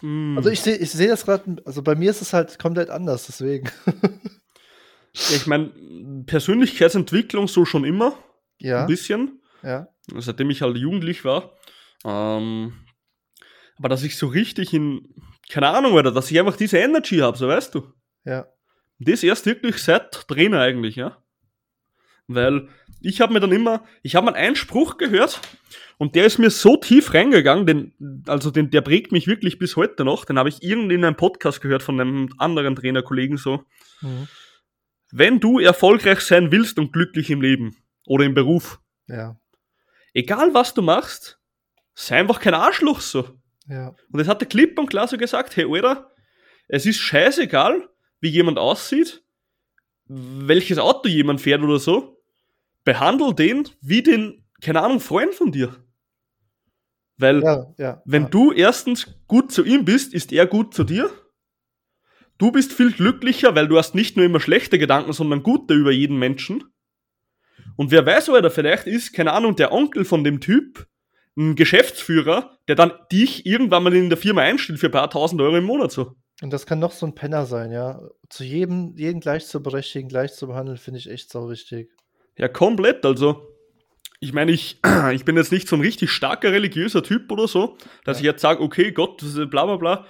Hm. Also ich sehe ich seh das gerade, also bei mir ist es halt komplett anders, deswegen. Ja, ich meine, Persönlichkeitsentwicklung so schon immer, Ja, ein bisschen, ja, seitdem ich halt jugendlich war. Ähm, aber dass ich so richtig in, keine Ahnung, Alter, dass ich einfach diese Energy habe, so weißt du. ja. Das erst wirklich seit Trainer eigentlich, ja. Weil ich habe mir dann immer, ich habe mal einen Spruch gehört und der ist mir so tief reingegangen, den, also den, der prägt mich wirklich bis heute noch. Den habe ich irgendwie in einem Podcast gehört von einem anderen Trainerkollegen so. Mhm. Wenn du erfolgreich sein willst und glücklich im Leben oder im Beruf, Ja, egal was du machst, sei einfach kein Arschloch so. ja, Und das hat der klipp und klar so gesagt, hey Alter, es ist scheißegal, wie jemand aussieht, welches Auto jemand fährt oder so, behandle den wie den, keine Ahnung, Freund von dir. Weil ja, ja. wenn ja. du erstens gut zu ihm bist, ist er gut zu dir. Du bist viel glücklicher, weil du hast nicht nur immer schlechte Gedanken, sondern gute über jeden Menschen. Und wer weiß, Alter, vielleicht ist, keine Ahnung, der Onkel von dem Typ ein Geschäftsführer, der dann dich irgendwann mal in der Firma einstellt für ein paar tausend Euro im Monat so. Und das kann noch so ein Penner sein, ja. Zu jedem, jeden gleich zu berechtigen, gleich zu behandeln, finde ich echt sau wichtig. Ja, komplett. Also, ich meine, ich, ich bin jetzt nicht so ein richtig starker religiöser Typ oder so, dass Ja. ich jetzt sage, okay, Gott, das ist bla bla bla.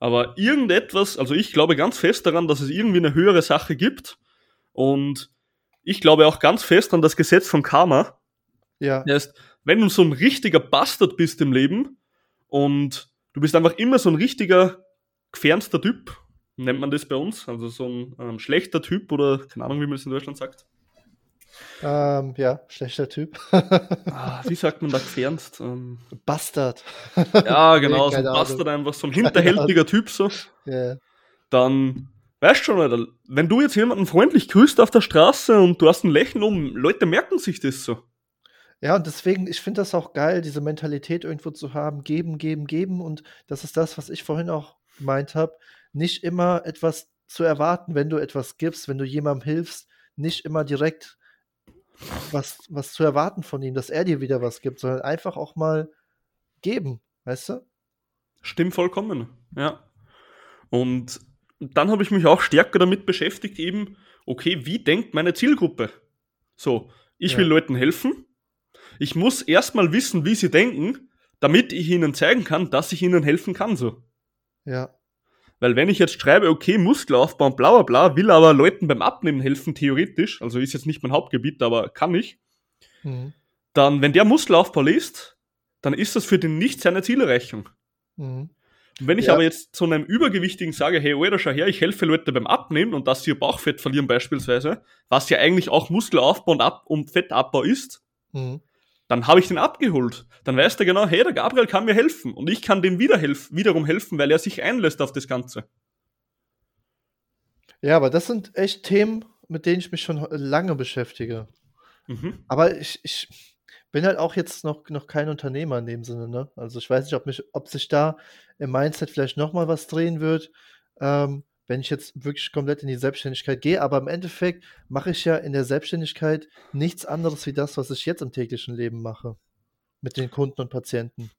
Aber irgendetwas, also ich glaube ganz fest daran, dass es irgendwie eine höhere Sache gibt. Und ich glaube auch ganz fest an das Gesetz von Karma. Ja, Das heißt, wenn du so ein richtiger Bastard bist im Leben und du bist einfach immer so ein richtiger gefernster Typ, nennt man das bei uns, also so ein ähm, schlechter Typ oder keine Ahnung, wie man das in Deutschland sagt. Ähm, ja, schlechter Typ. Ah, wie sagt man da gefernst? Ähm, Bastard. ja, genau, so ein keine Ahnung. Bastard einfach, so ein hinterhältiger Typ so. Ja, Dann, weißt schon, Alter, wenn du jetzt jemanden freundlich grüßt auf der Straße und du hast ein Lächeln um, Leute merken sich das so. Ja, und deswegen, ich finde das auch geil, diese Mentalität irgendwo zu haben, geben, geben, geben. Und das ist das, was ich vorhin auch gemeint habe, nicht immer etwas zu erwarten, wenn du etwas gibst, wenn du jemandem hilfst, nicht immer direkt was, was zu erwarten von ihm, dass er dir wieder was gibt, sondern einfach auch mal geben, weißt du? Stimmt vollkommen, ja. Und dann habe ich mich auch stärker damit beschäftigt, eben, okay, wie denkt meine Zielgruppe? So, ich Ja. will Leuten helfen. Ich muss erstmal wissen, wie sie denken, damit ich ihnen zeigen kann, dass ich ihnen helfen kann, so. Ja, Weil wenn ich jetzt schreibe, okay, Muskelaufbau und bla bla bla, will aber Leuten beim Abnehmen helfen, theoretisch, also ist jetzt nicht mein Hauptgebiet, aber kann ich, mhm. dann, wenn der Muskelaufbau liest, dann ist das für den nicht seine Zielerreichung. Mhm. Und wenn ich Ja. aber jetzt zu einem Übergewichtigen sage, hey, Alter, schau her, ich helfe Leute beim Abnehmen und dass sie ihr Bauchfett verlieren beispielsweise, was ja eigentlich auch Muskelaufbau und, Ab und Fettabbau ist, Mhm. Dann habe ich den abgeholt. Dann weiß der genau, hey, der Gabriel kann mir helfen und ich kann dem wieder helf wiederum helfen, weil er sich einlässt auf das Ganze. Ja, aber das sind echt Themen, mit denen ich mich schon lange beschäftige. Mhm. Aber ich, ich bin halt auch jetzt noch, noch kein Unternehmer in dem Sinne, ne? Also ich weiß nicht, ob, mich, ob sich da im Mindset vielleicht nochmal was drehen wird, ähm, wenn ich jetzt wirklich komplett in die Selbstständigkeit gehe. Aber im Endeffekt mache ich ja in der Selbstständigkeit nichts anderes wie das, was ich jetzt im täglichen Leben mache. Mit den Kunden und Patienten.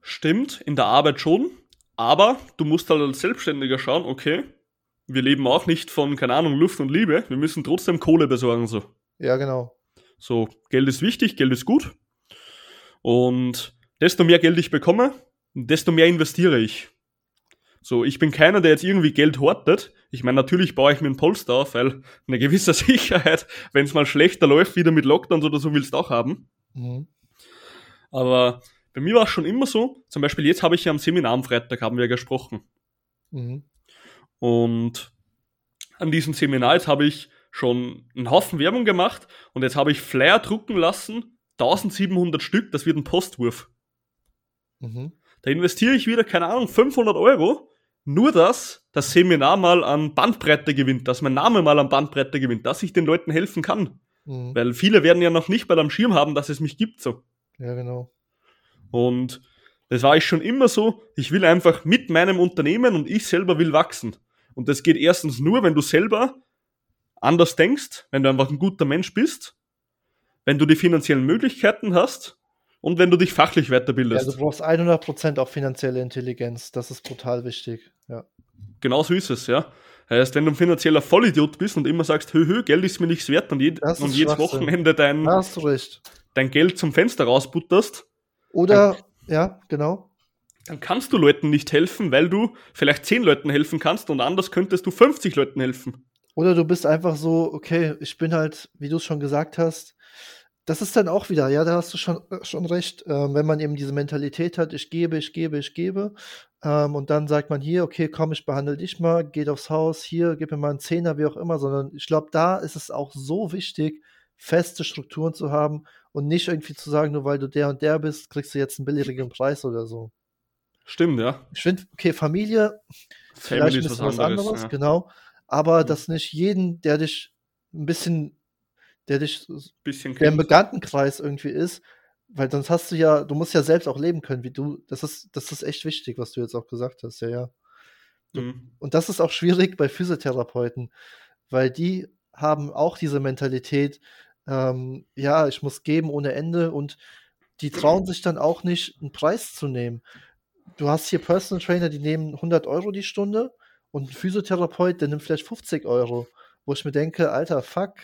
Stimmt, in der Arbeit schon, aber du musst halt als Selbstständiger schauen, okay, wir leben auch nicht von, keine Ahnung, Luft und Liebe, wir müssen trotzdem Kohle besorgen, so. Ja, genau. So, Geld ist wichtig, Geld ist gut. Und desto mehr Geld ich bekomme, desto mehr investiere ich. So, ich bin keiner, der jetzt irgendwie Geld hortet. Ich meine, natürlich baue ich mir ein Polster auf, weil eine gewisse Sicherheit, wenn es mal schlechter läuft, wieder mit Lockdowns oder so, willst du auch haben. Mhm. Aber bei mir war es schon immer so, zum Beispiel jetzt habe ich ja am Seminar am Freitag, haben wir ja gesprochen. Mhm. Und an diesem Seminar jetzt habe ich schon einen Haufen Werbung gemacht und jetzt habe ich Flyer drucken lassen, 1700 Stück, das wird ein Postwurf. Mhm. Da investiere ich wieder, keine Ahnung, 500 Euro, nur dass das Seminar mal an Bandbreite gewinnt, dass mein Name mal an Bandbreite gewinnt, dass ich den Leuten helfen kann. Mhm. Weil viele werden ja noch nicht bei am Schirm haben, dass es mich gibt so. Ja, genau. Und das war ich schon immer so. Ich will einfach mit meinem Unternehmen und ich selber will wachsen. Und das geht erstens nur, wenn du selber anders denkst, wenn du einfach ein guter Mensch bist, wenn du die finanziellen Möglichkeiten hast und wenn du dich fachlich weiterbildest. Ja, du brauchst 100% auch finanzielle Intelligenz. Das ist brutal wichtig. Ja. Genau so ist es, ja. Heißt, wenn du ein finanzieller Vollidiot bist und immer sagst, hö, hö, Geld ist mir nichts wert und, jed und jedes Wochenende dein, dein Geld zum Fenster rausbutterst. Oder, dann, ja, genau. Dann kannst du Leuten nicht helfen, weil du vielleicht 10 Leuten helfen kannst und anders könntest du 50 Leuten helfen. Oder du bist einfach so, okay, ich bin halt, wie du es schon gesagt hast, das ist dann auch wieder, ja, da hast du schon, äh, schon recht, ähm, wenn man eben diese Mentalität hat, ich gebe, ich gebe, ich gebe, ähm, und dann sagt man hier, okay, komm, ich behandle dich mal, geht aufs Haus, hier, gib mir mal einen Zehner, wie auch immer, sondern ich glaube, da ist es auch so wichtig, feste Strukturen zu haben und nicht irgendwie zu sagen, nur weil du der und der bist, kriegst du jetzt einen billigeren Preis oder so. Stimmt, ja. Ich finde, okay, Familie, Family vielleicht ist was anderes, anderes ja. genau, aber mhm. dass nicht jeden, der dich ein bisschen der dich, Bisschen der im Bekanntenkreis irgendwie ist, weil sonst hast du ja, du musst ja selbst auch leben können, wie du. Das ist, das ist echt wichtig, was du jetzt auch gesagt hast, ja, ja. Mhm. Und das ist auch schwierig bei Physiotherapeuten, weil die haben auch diese Mentalität, ähm, ja, ich muss geben ohne Ende und die trauen sich dann auch nicht, einen Preis zu nehmen. Du hast hier Personal Trainer, die nehmen 100 Euro die Stunde und ein Physiotherapeut, der nimmt vielleicht 50 Euro, wo ich mir denke, alter, fuck,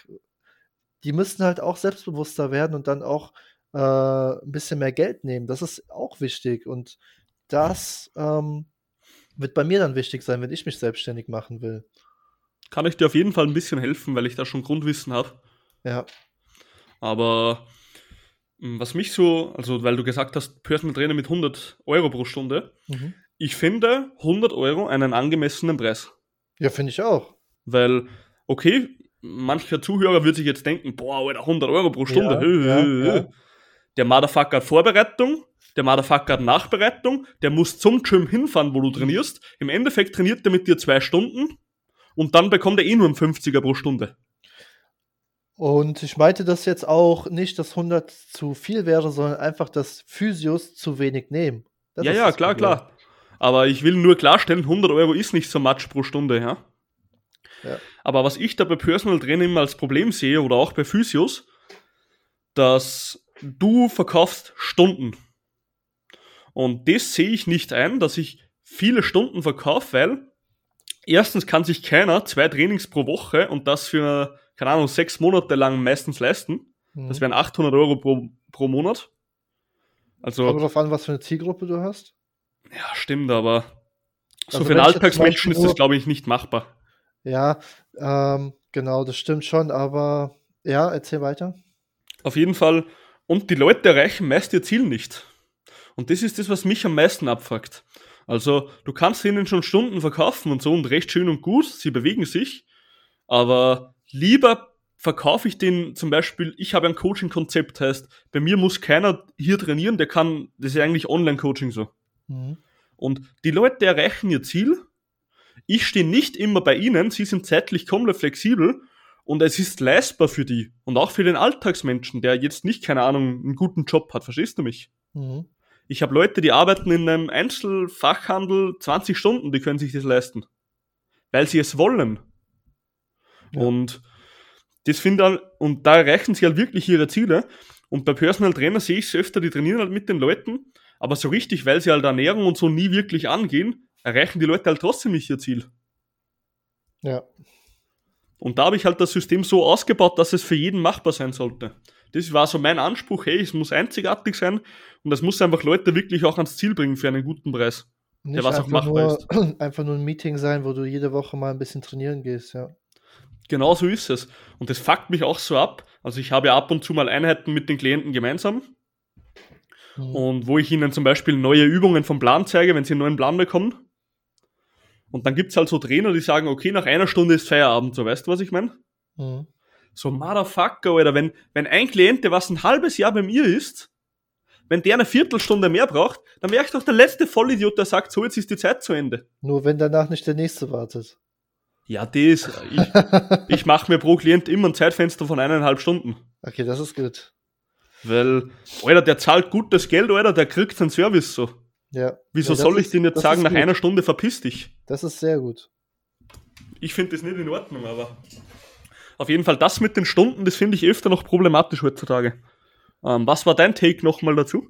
die müssten halt auch selbstbewusster werden und dann auch äh, ein bisschen mehr Geld nehmen. Das ist auch wichtig. Und das ähm, wird bei mir dann wichtig sein, wenn ich mich selbstständig machen will. Kann ich dir auf jeden Fall ein bisschen helfen, weil ich da schon Grundwissen habe. Ja. Aber hm, was mich so, also weil du gesagt hast, Personal Trainer mit 100 Euro pro Stunde, mhm. ich finde 100 Euro einen angemessenen Preis. Ja, finde ich auch. Weil, okay, mancher Zuhörer wird sich jetzt denken, boah, Alter, 100 Euro pro Stunde. Ja, ja, ja. Der Motherfucker hat Vorbereitung, der Motherfucker hat Nachbereitung, der muss zum Gym hinfahren, wo du trainierst. Im Endeffekt trainiert er mit dir zwei Stunden und dann bekommt er eh nur einen 50er pro Stunde. Und ich meinte das jetzt auch nicht, dass 100 zu viel wäre, sondern einfach, dass Physios zu wenig nehmen. Das ja, ja, klar, Problem. klar. Aber ich will nur klarstellen, 100 Euro ist nicht so much pro Stunde, ja. Aber was ich da bei Personal Training immer als Problem sehe oder auch bei Physios, dass du verkaufst Stunden. Und das sehe ich nicht ein, dass ich viele Stunden verkaufe, weil erstens kann sich keiner zwei Trainings pro Woche und das für, keine Ahnung, sechs Monate lang meistens leisten. Mhm. Das wären 800 Euro pro, pro Monat. Also. Kommt darauf an, was für eine Zielgruppe du hast. Ja, stimmt, aber also so für einen Alltagsmenschen ist das, glaube ich, nicht machbar. Ja, ähm, genau, das stimmt schon, aber ja, erzähl weiter. Auf jeden Fall. Und die Leute erreichen meist ihr Ziel nicht. Und das ist das, was mich am meisten abfuckt. Also, du kannst ihnen schon Stunden verkaufen und so und recht schön und gut, sie bewegen sich, aber lieber verkaufe ich den zum Beispiel, ich habe ein Coaching-Konzept, heißt, bei mir muss keiner hier trainieren, der kann, das ist eigentlich Online-Coaching so. Mhm. Und die Leute erreichen ihr Ziel ich stehe nicht immer bei ihnen, sie sind zeitlich komplett flexibel und es ist leistbar für die und auch für den Alltagsmenschen, der jetzt nicht, keine Ahnung, einen guten Job hat. Verstehst du mich? Mhm. Ich habe Leute, die arbeiten in einem Einzelfachhandel 20 Stunden, die können sich das leisten. Weil sie es wollen. Ja. Und das finde und da erreichen sie halt wirklich ihre Ziele. Und bei Personal Trainer sehe ich es öfter, die trainieren halt mit den Leuten, aber so richtig, weil sie halt Ernährung und so nie wirklich angehen, erreichen die Leute halt trotzdem nicht ihr Ziel. Ja. Und da habe ich halt das System so ausgebaut, dass es für jeden machbar sein sollte. Das war so mein Anspruch, hey, es muss einzigartig sein und es muss einfach Leute wirklich auch ans Ziel bringen für einen guten Preis. Nicht der was auch machbar nur, ist. Einfach nur ein Meeting sein, wo du jede Woche mal ein bisschen trainieren gehst, ja. Genau so ist es. Und das fuckt mich auch so ab. Also ich habe ja ab und zu mal Einheiten mit den Klienten gemeinsam Mhm. Und wo ich ihnen zum Beispiel neue Übungen vom Plan zeige, wenn sie einen neuen Plan bekommen. Und dann gibt es halt so Trainer, die sagen, okay, nach einer Stunde ist Feierabend, so weißt du, was ich meine? Mhm. So, Motherfucker, Alter, wenn, wenn ein Klient, der was ein halbes Jahr bei mir ist, wenn der eine Viertelstunde mehr braucht, dann wäre ich doch der letzte Vollidiot, der sagt, so, jetzt ist die Zeit zu Ende. Nur wenn danach nicht der nächste wartet. Ja, das. Ich, ich mache mir pro Klient immer ein Zeitfenster von eineinhalb Stunden. Okay, das ist gut. Weil, Alter, der zahlt gutes Geld, Alter, der kriegt seinen Service so. Ja. Wieso Ja, soll ich ist- den jetzt sagen, nach einer Stunde verpiss dich? Das ist sehr gut. Ich finde das nicht in Ordnung, aber auf jeden Fall das mit den Stunden, das finde ich öfter noch problematisch heutzutage. Ähm, was war dein Take nochmal dazu?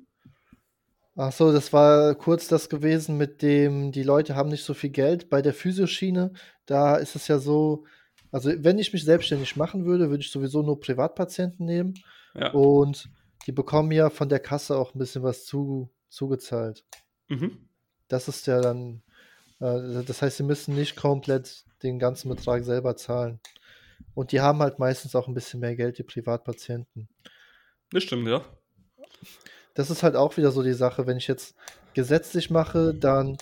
Ach so, das war kurz das gewesen mit dem, die Leute haben nicht so viel Geld. Bei der Physioschiene, da ist es ja so, also wenn ich mich selbstständig machen würde, würde ich sowieso nur Privatpatienten nehmen Ja. und die bekommen ja von der Kasse auch ein bisschen was zu, zugezahlt. Mhm. Das ist ja dann, äh, das heißt, sie müssen nicht komplett den ganzen Betrag selber zahlen. Und die haben halt meistens auch ein bisschen mehr Geld, die Privatpatienten. Das stimmt, ja. Das ist halt auch wieder so die Sache, wenn ich jetzt gesetzlich mache, dann.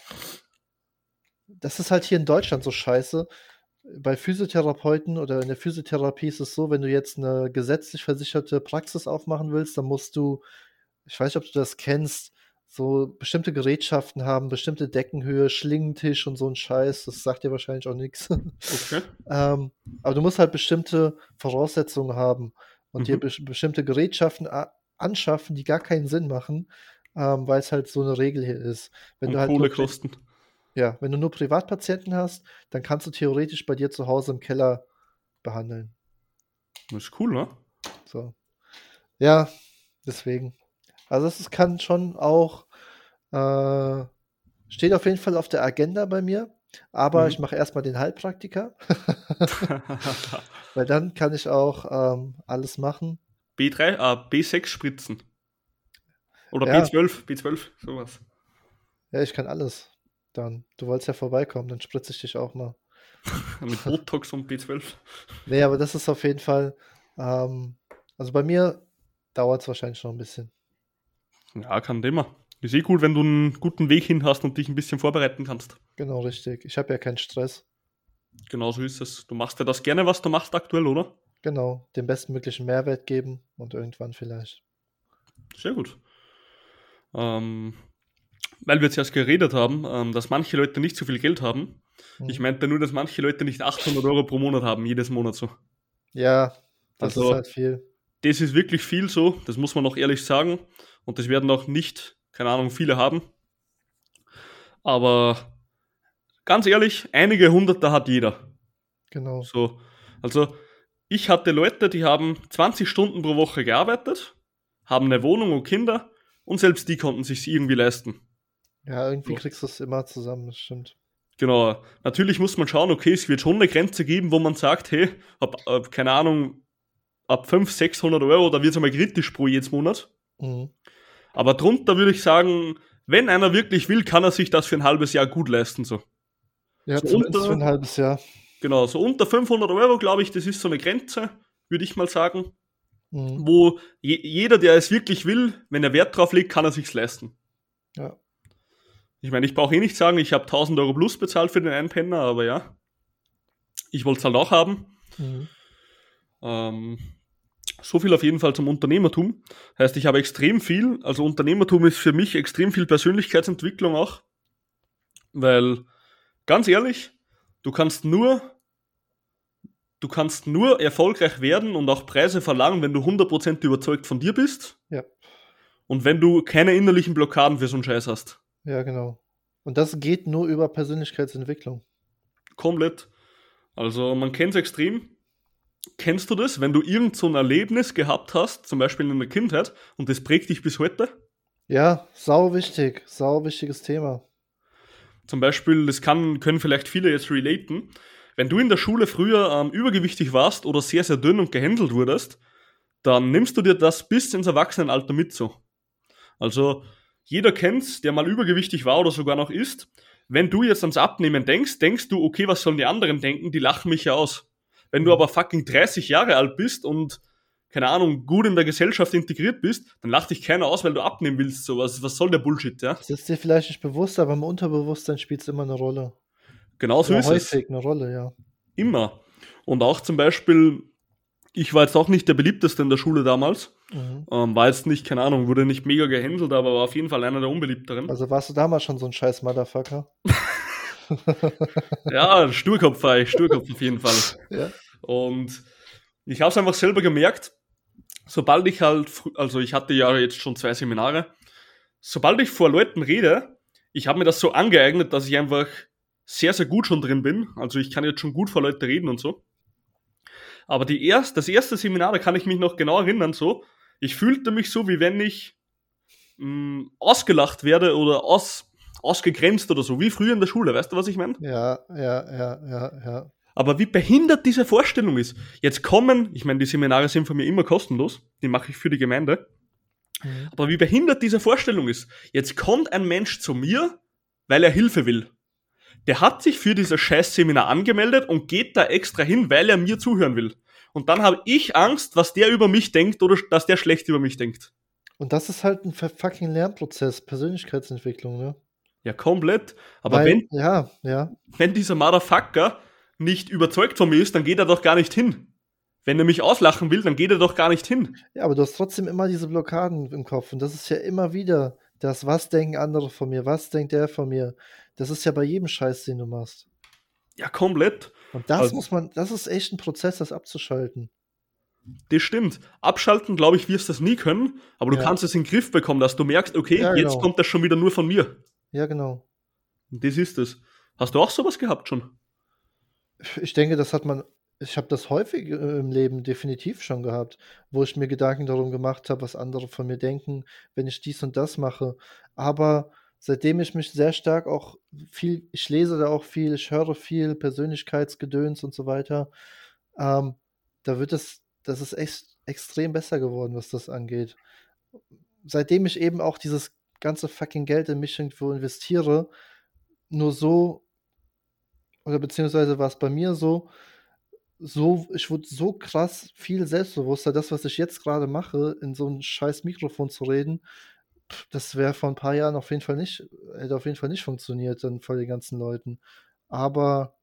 Das ist halt hier in Deutschland so scheiße. Bei Physiotherapeuten oder in der Physiotherapie ist es so, wenn du jetzt eine gesetzlich versicherte Praxis aufmachen willst, dann musst du, ich weiß nicht, ob du das kennst, so bestimmte Gerätschaften haben, bestimmte Deckenhöhe, Schlingentisch und so ein Scheiß. Das sagt dir wahrscheinlich auch nichts. Okay. Ähm, aber du musst halt bestimmte Voraussetzungen haben und dir Mhm. bes- bestimmte Gerätschaften anschaffen, die gar keinen Sinn machen, ähm, weil es halt so eine Regel hier ist. Wenn Und du halt Kohle kosten. ja, wenn du nur Privatpatienten hast, dann kannst du theoretisch bei dir zu Hause im Keller behandeln. Das ist cool, ne? So. Ja, deswegen. Also es kann schon auch, äh, steht auf jeden Fall auf der Agenda bei mir, aber Mhm. ich mache erstmal den Heilpraktiker, weil dann kann ich auch ähm, alles machen. B3, ah, B6 Spritzen. Oder Ja. B12, B12, sowas. Ja, ich kann alles. Dann, du wolltest ja vorbeikommen, dann spritze ich dich auch mal. Mit Botox und B12. Nee, aber das ist auf jeden Fall, ähm, also bei mir dauert es wahrscheinlich noch ein bisschen. Ja, kein Thema. Ist eh cool, wenn du einen guten Weg hin hast und dich ein bisschen vorbereiten kannst. Genau, richtig. Ich habe ja keinen Stress. Genau so ist es. Du machst ja das gerne, was du machst aktuell, oder? Genau, den bestmöglichen Mehrwert geben und irgendwann vielleicht. Sehr gut. Ähm, weil wir jetzt erst geredet haben, ähm, dass manche Leute nicht so viel Geld haben. Hm. Ich meinte nur, dass manche Leute nicht 800 Euro pro Monat haben, jedes Monat so. Ja, das Also- ist halt viel. Das ist wirklich viel so, das muss man auch ehrlich sagen. Und das werden auch nicht, keine Ahnung, viele haben. Aber ganz ehrlich, einige Hunderter hat jeder. Genau. So, also ich hatte Leute, die haben 20 Stunden pro Woche gearbeitet, haben eine Wohnung und Kinder und selbst die konnten sich irgendwie leisten. Ja, irgendwie So. kriegst du es immer zusammen, das stimmt. Genau. Natürlich muss man schauen, okay, es wird schon eine Grenze geben, wo man sagt, hey, ab, ab keine Ahnung, ab 500, 600 Euro, da wird es einmal kritisch pro jedes Monat. Mhm. Aber drunter würde ich sagen, wenn einer wirklich will, kann er sich das für ein halbes Jahr gut leisten. So. Ja, So unter- für ein halbes Jahr. Genau, so unter 500 Euro, glaube ich, das ist so eine Grenze, würde ich mal sagen, Mhm. wo je, jeder, der es wirklich will, wenn er Wert drauf legt, kann er sich's leisten. Ja. Ich meine, ich brauche eh nicht sagen, ich habe 1000 Euro plus bezahlt für den Einpenner, aber ja, ich wollte es halt auch haben. Mhm. Ähm, so viel auf jeden Fall zum Unternehmertum. Heißt, ich habe extrem viel, also Unternehmertum ist für mich extrem viel Persönlichkeitsentwicklung auch. Weil, ganz ehrlich, du kannst nur, du kannst nur erfolgreich werden und auch Preise verlangen, wenn du 100% überzeugt von dir bist. Ja. Und wenn du keine innerlichen Blockaden für so einen Scheiß hast. Ja, genau. Und das geht nur über Persönlichkeitsentwicklung. Komplett. Also man kennt es extrem. Kennst du das, wenn du irgend so ein Erlebnis gehabt hast, zum Beispiel in der Kindheit, und das prägt dich bis heute? Ja, sau wichtig. Sau wichtiges Thema. Zum Beispiel, das kann, können vielleicht viele jetzt relaten. Wenn du in der Schule früher ähm, übergewichtig warst oder sehr, sehr dünn und gehändelt wurdest, dann nimmst du dir das bis ins Erwachsenenalter mit so. Also, jeder kennt's, der mal übergewichtig war oder sogar noch ist. Wenn du jetzt ans Abnehmen denkst, denkst du, okay, was sollen die anderen denken? Die lachen mich ja aus. Wenn du aber fucking 30 Jahre alt bist und, keine Ahnung, gut in der Gesellschaft integriert bist, dann lacht dich keiner aus, weil du abnehmen willst. So, was, was soll der Bullshit, ja? Das ist dir vielleicht nicht bewusst, aber im Unterbewusstsein spielt es immer eine Rolle. Genau so Oder ist es. häufig eine Rolle, ja. Immer. Und auch zum Beispiel, ich war jetzt auch nicht der beliebteste in der Schule damals, Mhm. Ähm, war jetzt nicht, keine Ahnung, wurde nicht mega gehänselt, aber war auf jeden Fall einer der unbeliebteren. Also warst du damals schon so ein scheiß Motherfucker? ja, Sturkopf war ich, Sturkopf auf jeden Fall. Ja. Und ich habe es einfach selber gemerkt, sobald ich halt, also ich hatte ja jetzt schon zwei Seminare, sobald ich vor Leuten rede, ich habe mir das so angeeignet, dass ich einfach sehr, sehr gut schon drin bin. Also ich kann jetzt schon gut vor Leuten reden und so. Aber die erst, das erste Seminar, da kann ich mich noch genau erinnern, so, ich fühlte mich so, wie wenn ich mh, mm, ausgelacht werde oder aus, ausgegrenzt oder so, wie früher in der Schule, weißt du, was ich meine? Ja, ja, ja, ja, ja. Aber wie behindert diese Vorstellung ist. Jetzt kommen, ich meine, die Seminare sind von mir immer kostenlos, die mache ich für die Gemeinde. Mhm. Aber wie behindert diese Vorstellung ist. Jetzt kommt ein Mensch zu mir, weil er Hilfe will. Der hat sich für dieses Scheiß-Seminar angemeldet und geht da extra hin, weil er mir zuhören will. Und dann habe ich Angst, was der über mich denkt oder dass der schlecht über mich denkt. Und das ist halt ein fucking Lernprozess, Persönlichkeitsentwicklung, ne? Ja, komplett. Aber Weil, wenn, ja, ja. wenn dieser Motherfucker nicht überzeugt von mir ist, dann geht er doch gar nicht hin. Wenn er mich auslachen will, dann geht er doch gar nicht hin. Ja, aber du hast trotzdem immer diese Blockaden im Kopf. Und das ist ja immer wieder das, was denken andere von mir, was denkt der von mir. Das ist ja bei jedem Scheiß, den du machst. Ja, komplett. Und das also, muss man, das ist echt ein Prozess, das abzuschalten. Das stimmt. Abschalten, glaube ich, wirst du das nie können, aber du ja. kannst es in den Griff bekommen, dass du merkst, okay, ja, genau. jetzt kommt das schon wieder nur von mir. Ja, genau. Das ist es. Hast du auch sowas gehabt schon? Ich denke, das hat man, ich habe das häufig äh, im Leben definitiv schon gehabt, wo ich mir Gedanken darum gemacht habe, was andere von mir denken, wenn ich dies und das mache. Aber seitdem ich mich sehr stark auch viel, ich lese da auch viel, ich höre viel Persönlichkeitsgedöns und so weiter, ähm, da wird es, das ist echt extrem besser geworden, was das angeht. Seitdem ich eben auch dieses ganze fucking Geld in mich irgendwo investiere, nur so, oder beziehungsweise war es bei mir so, so, ich wurde so krass viel selbstbewusster, das, was ich jetzt gerade mache, in so ein scheiß Mikrofon zu reden, das wäre vor ein paar Jahren auf jeden Fall nicht, hätte auf jeden Fall nicht funktioniert, dann vor den ganzen Leuten. Aber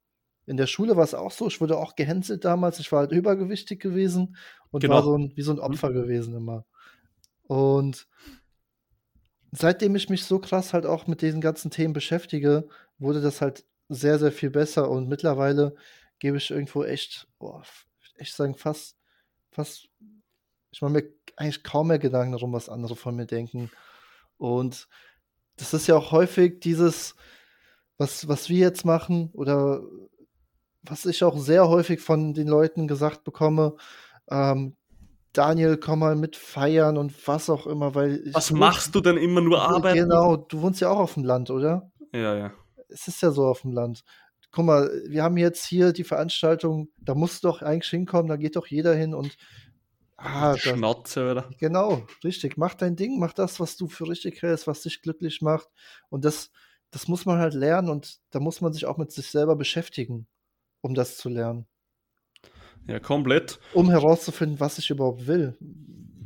in der Schule war es auch so, ich wurde auch gehänselt damals, ich war halt übergewichtig gewesen und genau. war so ein, wie so ein. Opfer mhm. gewesen immer. Und seitdem ich mich so krass halt auch mit diesen ganzen Themen beschäftige, wurde das halt sehr, sehr viel besser und mittlerweile gebe ich irgendwo echt, boah, echt sagen, fast, fast, ich mache mir eigentlich kaum mehr Gedanken darum, was andere von mir denken. Und das ist ja auch häufig dieses, was, was wir jetzt machen oder was ich auch sehr häufig von den Leuten gesagt bekomme, ähm, Daniel, komm mal mit feiern und was auch immer, weil. Was machst du denn immer nur arbeiten? Genau, du wohnst ja auch auf dem Land, oder? Ja, ja. Es ist ja so auf dem Land. Guck mal, wir haben jetzt hier die Veranstaltung, da musst du doch eigentlich hinkommen, da geht doch jeder hin und Ah, Schnauze, oder? Genau, richtig. Mach dein Ding, mach das, was du für richtig hältst, was dich glücklich macht. Und das, das muss man halt lernen und da muss man sich auch mit sich selber beschäftigen, um das zu lernen. Ja, komplett. Um herauszufinden, was ich überhaupt will.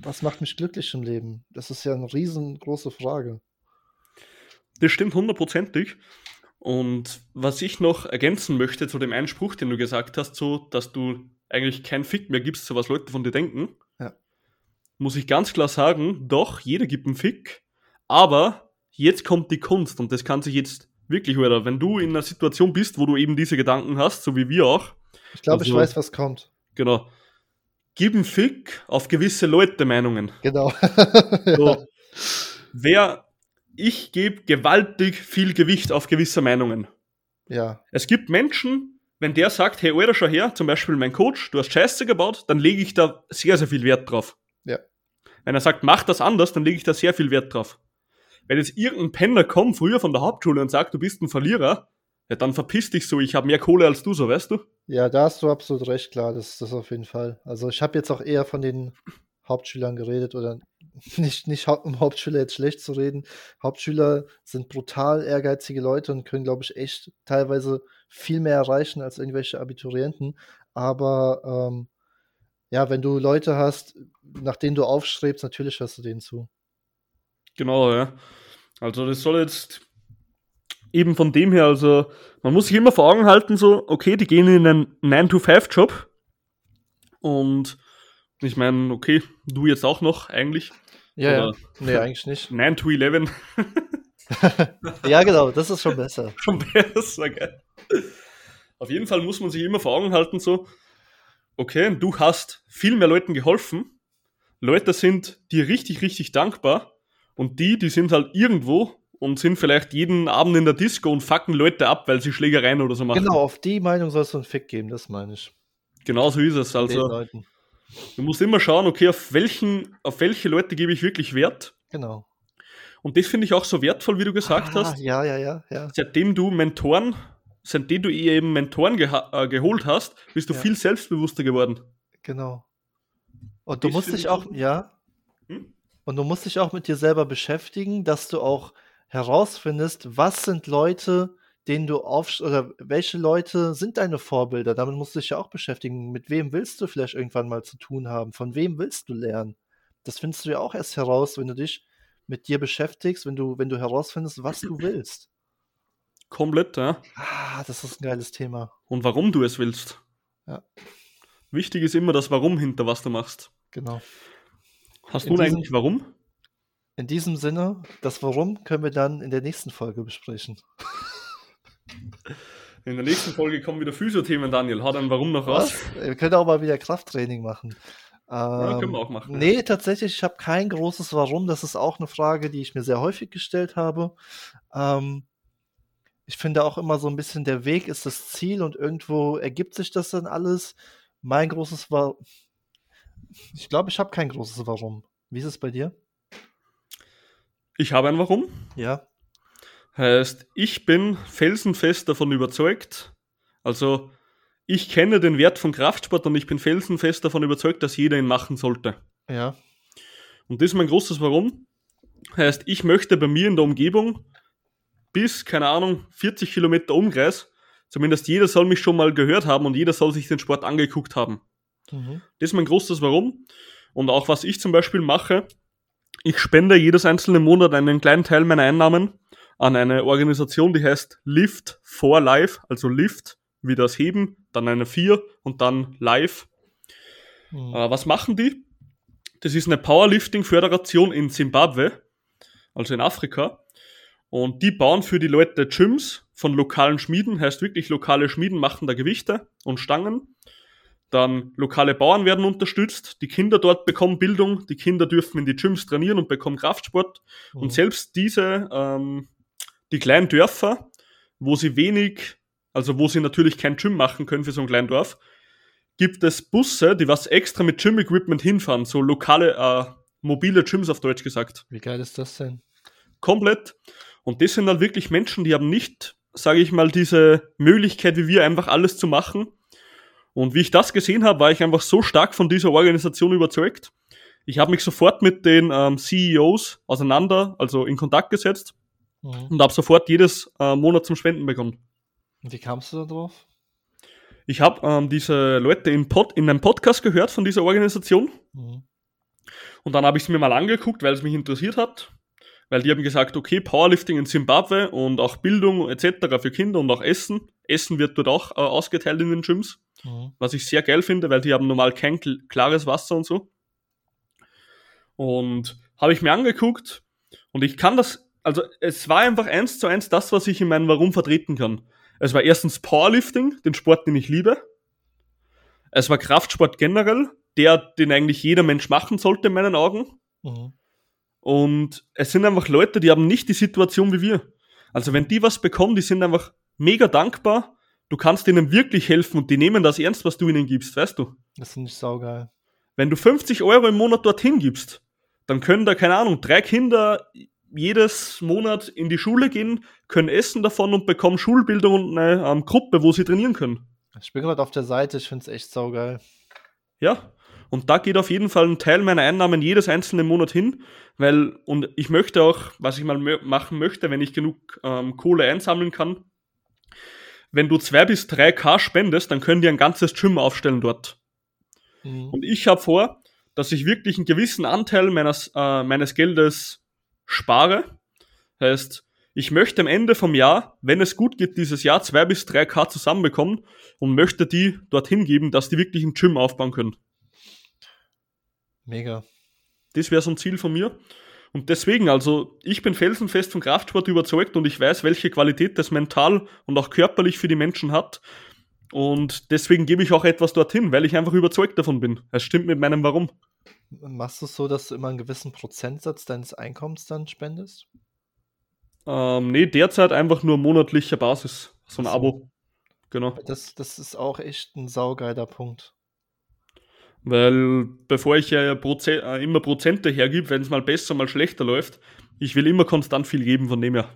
Was macht mich glücklich im Leben? Das ist ja eine riesengroße Frage. Das stimmt hundertprozentig. Und was ich noch ergänzen möchte zu dem Einspruch, den du gesagt hast, so, dass du eigentlich kein Fick mehr gibst, so was Leute von dir denken, ja. muss ich ganz klar sagen, doch, jeder gibt einen Fick, aber jetzt kommt die Kunst und das kann sich jetzt wirklich, oder wenn du in einer Situation bist, wo du eben diese Gedanken hast, so wie wir auch. Ich glaube, also, ich weiß, was kommt. Genau. Gib einen Fick auf gewisse Leute Meinungen. Genau. so, wer, ich gebe gewaltig viel Gewicht auf gewisse Meinungen. Ja. Es gibt Menschen, wenn der sagt, hey, Alter, schau her, zum Beispiel mein Coach, du hast Scheiße gebaut, dann lege ich da sehr, sehr viel Wert drauf. Ja. Wenn er sagt, mach das anders, dann lege ich da sehr viel Wert drauf. Wenn jetzt irgendein Penner kommt, früher von der Hauptschule und sagt, du bist ein Verlierer, ja, dann verpiss dich so, ich habe mehr Kohle als du, so weißt du? Ja, da hast du absolut recht, klar, das, das auf jeden Fall. Also ich habe jetzt auch eher von den Hauptschülern geredet oder nicht, nicht um Hauptschüler jetzt schlecht zu reden. Hauptschüler sind brutal ehrgeizige Leute und können, glaube ich, echt teilweise viel mehr erreichen als irgendwelche Abiturienten. Aber ähm, ja, wenn du Leute hast, nach denen du aufstrebst, natürlich hörst du denen zu. Genau, ja. Also das soll jetzt eben von dem her, also man muss sich immer vor Augen halten, so, okay, die gehen in einen 9-to-5-Job und Ich meine, okay, du jetzt auch noch eigentlich. Ja, ja. Nee, eigentlich nicht. 9 to 11. Ja, genau, das ist schon besser. Schon besser, gell? Auf jeden Fall muss man sich immer vor Augen halten, so, okay, du hast viel mehr Leuten geholfen. Leute sind dir richtig, richtig dankbar. Und die, die sind halt irgendwo und sind vielleicht jeden Abend in der Disco und fucken Leute ab, weil sie Schlägereien oder so machen. Genau, auf die Meinung sollst du einen Fick geben, das meine ich. Genau so ist es. Also, du musst immer schauen, okay, auf welchen, auf welche Leute gebe ich wirklich Wert. Genau. Und das finde ich auch so wertvoll, wie du gesagt Ah, hast. Ja, ja, ja, ja. seitdem du Mentoren, seitdem du ihr eben Mentoren geha- äh, geholt hast, bist du Ja. viel selbstbewusster geworden. Genau. Und du Das musst dich ich auch, ja. Hm? Und du musst dich auch mit dir selber beschäftigen, dass du auch herausfindest, was sind Leute, denen du auf oder welche Leute sind deine Vorbilder? Damit musst du dich ja auch beschäftigen. Mit wem willst du vielleicht irgendwann mal zu tun haben? Von wem willst du lernen? Das findest du ja auch erst heraus, wenn du dich mit dir beschäftigst, wenn du, wenn du herausfindest, was du willst. Komplett, ja. Ah, das ist ein geiles Thema. Und warum du es willst. Ja. Wichtig ist immer das Warum hinter was du machst. Genau. Hast In du eigentlich Warum? In diesem Sinne, das Warum können wir dann in der nächsten Folge besprechen. In der nächsten Folge kommen wieder Physiothemen, Daniel. Hat ein Warum noch raus? Was? Wir können auch mal wieder Krafttraining machen. Ja, können Ähm, wir auch machen. nee, tatsächlich, ich habe kein großes Warum. Das ist auch eine Frage, die ich mir sehr häufig gestellt habe. Ähm, ich finde auch immer so ein bisschen, der Weg ist das Ziel und irgendwo ergibt sich das dann alles. Mein großes Warum. Ich glaube, ich habe kein großes Warum. Wie ist es bei dir? Ich habe ein Warum. Ja. Heißt, ich bin felsenfest davon überzeugt, also ich kenne den Wert von Kraftsport und ich bin felsenfest davon überzeugt, dass jeder ihn machen sollte. Ja. Und das ist mein großes Warum. Heißt, ich möchte bei mir in der Umgebung bis, keine Ahnung, 40 Kilometer Umkreis, zumindest jeder soll mich schon mal gehört haben und jeder soll sich den Sport angeguckt haben. Mhm. Das ist mein großes Warum. Und auch was ich zum Beispiel mache, ich spende jedes einzelne Monat einen kleinen Teil meiner Einnahmen an eine Organisation, die heißt Lift for Life, also Lift wie das Heben, dann eine 4 und dann Live. Mhm. Äh, was machen die? Das ist eine Powerlifting-Föderation in Zimbabwe, also in Afrika. Und die bauen für die Leute Gyms von lokalen Schmieden, heißt wirklich lokale Schmieden machen da Gewichte und Stangen. Dann lokale Bauern werden unterstützt, die Kinder dort bekommen Bildung, die Kinder dürfen in die Gyms trainieren und bekommen Kraftsport. Und Mhm. selbst diese, ähm, die kleinen Dörfer, wo sie wenig, also wo sie natürlich kein Gym machen können für so ein kleines Dorf, gibt es Busse, die was extra mit Gym-Equipment hinfahren, so lokale, äh, mobile Gyms auf Deutsch gesagt. Wie geil ist das denn? Komplett. Und das sind halt wirklich Menschen, die haben nicht, sage ich mal, diese Möglichkeit wie wir, einfach alles zu machen. Und wie ich das gesehen habe, war ich einfach so stark von dieser Organisation überzeugt. Ich habe mich sofort mit den ähm, CEOs auseinander, also in Kontakt gesetzt Mhm. und habe sofort jedes äh, Monat zum Spenden begonnen. Und Wie kamst du da drauf? Ich habe ähm, diese Leute in, Pod, in einem Podcast gehört von dieser Organisation Mhm. und dann habe ich es mir mal angeguckt, weil es mich interessiert hat. Weil die haben gesagt, okay, Powerlifting in Zimbabwe und auch Bildung etc. für Kinder und auch Essen. Essen wird dort auch äh, ausgeteilt in den Gyms, Mhm. was ich sehr geil finde, weil die haben normal kein kl- klares Wasser und so. Und habe ich mir angeguckt und ich kann das, also es war einfach eins zu eins das, was ich in meinem Warum vertreten kann. Es war erstens Powerlifting, den Sport, den ich liebe. Es war Kraftsport generell, der, den eigentlich jeder Mensch machen sollte in meinen Augen. Mhm. Und es sind einfach Leute, die haben nicht die Situation wie wir. Also wenn die was bekommen, die sind einfach mega dankbar. Du kannst ihnen wirklich helfen und die nehmen das ernst, was du ihnen gibst, weißt du? Das finde ich saugeil. Wenn du 50 Euro im Monat dorthin gibst, dann können da, keine Ahnung, drei Kinder jedes Monat in die Schule gehen, können essen davon und bekommen Schulbildung und eine ähm, Gruppe, wo sie trainieren können. Ich bin gerade auf der Seite, ich finde es echt saugeil. Ja. Und da geht auf jeden Fall ein Teil meiner Einnahmen jedes einzelne Monat hin, weil, und ich möchte auch, was ich mal machen möchte, wenn ich genug ähm, Kohle einsammeln kann, wenn du zwei bis drei K spendest, dann können die ein ganzes Gym aufstellen dort. Mhm. Und ich habe vor, dass ich wirklich einen gewissen Anteil meines, äh, meines Geldes spare. Heißt, ich möchte am Ende vom Jahr, wenn es gut geht, dieses Jahr zwei bis drei K zusammenbekommen und möchte die dorthin geben, dass die wirklich ein Gym aufbauen können. Mega. Das wäre so ein Ziel von mir. Und deswegen, also ich bin felsenfest von Kraftsport überzeugt und ich weiß, welche Qualität das mental und auch körperlich für die Menschen hat. Und deswegen gebe ich auch etwas dorthin, weil ich einfach überzeugt davon bin. Es stimmt mit meinem Warum. Machst du es so, dass du immer einen gewissen Prozentsatz deines Einkommens dann spendest? Ähm, nee, derzeit einfach nur monatlicher Basis. So ein. Abo. Genau. Das, das ist auch echt ein saugeiler Punkt. Weil bevor ich ja Proze äh, immer Prozente hergib, wenn es mal besser, mal schlechter läuft, ich will immer konstant viel geben von dem her.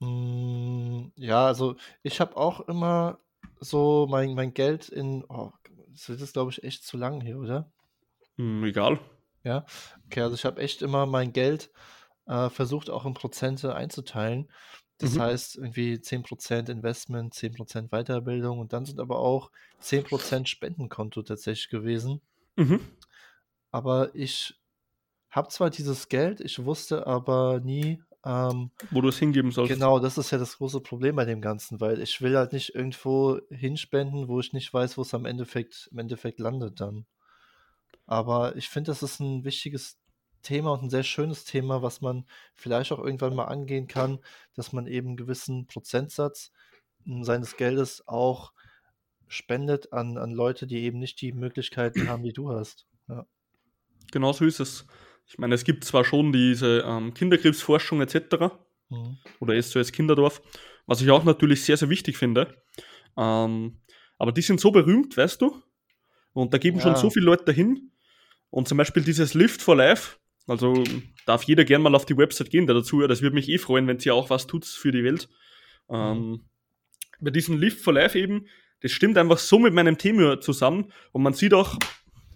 Mm, Ja, also ich habe auch immer so mein, mein Geld in. Oh, das jetzt, glaube ich, echt zu lang hier, oder? Hm, egal. Ja. Okay, also ich habe echt immer mein Geld äh, versucht auch in Prozente einzuteilen. Das Mhm. heißt, irgendwie 10% Investment, 10% Weiterbildung und dann sind aber auch 10% Spendenkonto tatsächlich gewesen. Mhm. Aber ich habe zwar dieses Geld, ich wusste aber nie, ähm, Wo du es hingeben sollst. genau, das ist ja das große Problem bei dem Ganzen, weil ich will halt nicht irgendwo hinspenden, wo ich nicht weiß, wo es am Endeffekt, im Endeffekt landet dann. Aber ich finde, das ist ein wichtiges Thema und ein sehr schönes Thema, was man vielleicht auch irgendwann mal angehen kann, dass man eben einen gewissen Prozentsatz m, seines Geldes auch spendet an, an Leute, die eben nicht die Möglichkeiten haben, die du hast. Ja. Genau so ist es. Ich meine, es gibt zwar schon diese ähm, Kinderkrebsforschung etc. Mhm. oder SOS Kinderdorf, was ich auch natürlich sehr, sehr wichtig finde. Ähm, aber die sind so berühmt, weißt du? Und da geben schon Ja. so viele Leute dahin. Und zum Beispiel dieses Lift for Life, also darf jeder gern mal auf die Website gehen, der dazu, das würde mich eh freuen, wenn sie auch was tut für die Welt. Ähm, bei diesem Lift for Life eben, das stimmt einfach so mit meinem Thema zusammen. Und man sieht auch,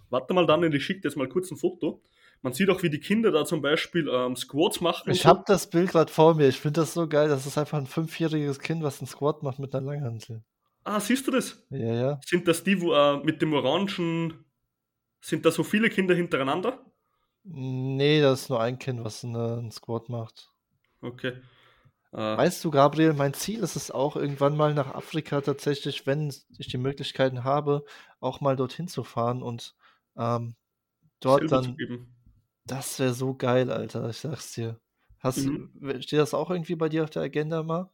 warte mal dann, ich schicke jetzt mal kurz ein Foto. Man sieht auch, wie die Kinder da zum Beispiel ähm, Squats machen. Ich so. habe das Bild gerade vor mir. Ich finde das so geil. Das ist einfach ein fünfjähriges Kind, was einen Squat macht mit einer Langhantel. Ah, siehst du das? Ja, ja. Sind das die, wo äh, mit dem Orangen, sind da so viele Kinder hintereinander? Nee, das ist nur ein Kind, was eine, einen Squat macht. Okay. Äh, Weißt du, Gabriel, mein Ziel ist es auch, irgendwann mal nach Afrika tatsächlich, wenn ich die Möglichkeiten habe, auch mal dorthin zu fahren und ähm, dort selber zu dann, das wäre so geil, Alter, ich sag's dir. Hast, Mhm. steht das auch irgendwie bei dir auf der Agenda mal?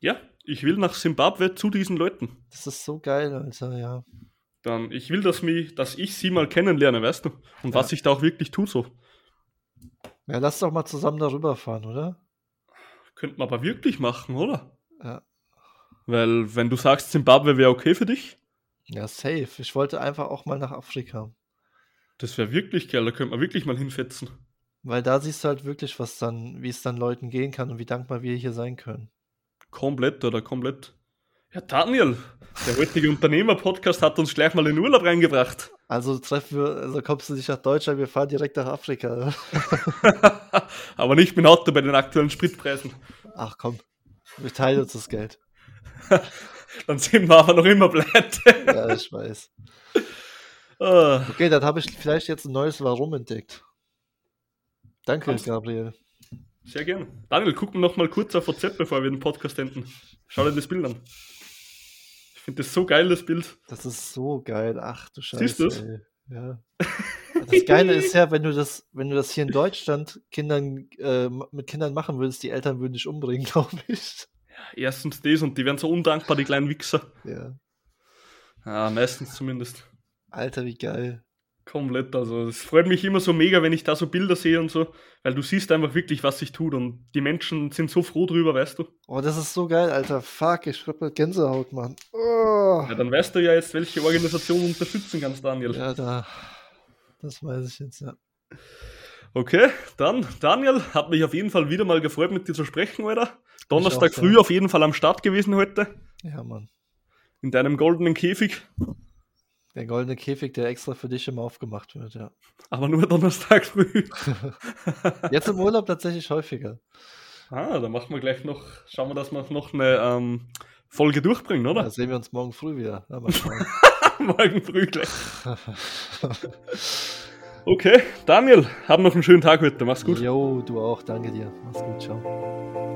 Ja, ich will nach Simbabwe zu diesen Leuten. Das ist so geil, Alter, ja. Dann, ich will, dass, mich, dass ich sie mal kennenlerne, weißt du? Und was Ja. ich da auch wirklich tue, so. Ja, lass doch mal zusammen darüber fahren, oder? Könnte man aber wirklich machen, oder? Ja. Weil, wenn du sagst, Simbabwe wäre okay für dich, Ja, safe. Ich wollte einfach auch mal nach Afrika. das wäre wirklich geil, da könnte man wirklich mal hinfetzen. Weil da siehst du halt wirklich, was dann, wie es dann Leuten gehen kann und wie dankbar wir hier sein können. Komplett oder komplett. Ja, Daniel, der heutige Unternehmer-Podcast hat uns gleich mal in Urlaub reingebracht. Also treffen wir, also kommst du nicht nach Deutschland, wir fahren direkt nach Afrika. aber nicht mit dem Auto bei den aktuellen Spritpreisen. Ach komm, wir teilen uns das Geld. Dann sind wir aber noch immer pleite. Ja, ich weiß. Ah, Okay, dann habe ich vielleicht jetzt ein neues Warum entdeckt. Danke, Kannst- Gabriel. Sehr gerne. Daniel, guck noch mal kurz auf WhatsApp, bevor wir den Podcast enden. Schau dir das Bild an. Ich finde das so geil, das Bild. Das ist so geil. Ach du Scheiße. Siehst du's? ey. Ja. Das Geile ist ja, wenn du das, wenn du das hier in Deutschland Kindern, äh, mit Kindern machen würdest, die Eltern würden dich umbringen, glaube ich. Erstens das und die werden so undankbar, die kleinen Wichser. Ja. Ja, meistens zumindest. Alter, wie geil. Komplett. Also, es freut mich immer so mega, wenn ich da so Bilder sehe und so, weil du siehst einfach wirklich, was sich tut und die Menschen sind so froh drüber, weißt du. Oh, das ist so geil, Alter. Fuck, ich hab grad Gänsehaut, Mann. Oh. Ja, dann weißt du ja jetzt, welche Organisation unterstützen kannst, Daniel. Ja, da. Das weiß ich jetzt, ja. Okay, dann, Daniel, hat mich auf jeden Fall wieder mal gefreut, mit dir zu sprechen, Alter. Donnerstag ja. früh auf jeden Fall am Start gewesen heute. Ja, Mann. In deinem goldenen Käfig. Der goldene Käfig, der extra für dich immer aufgemacht wird, ja. Aber nur Donnerstag früh. Jetzt im Urlaub tatsächlich häufiger. ah, dann machen wir gleich noch, schauen wir, dass wir noch eine ähm, Folge durchbringen, Da oder? sehen wir uns morgen früh wieder. Ja. Morgen früh gleich. Okay, Daniel, hab noch einen schönen Tag heute. Mach's gut. Jo, du auch. Danke dir. Mach's gut. Ciao.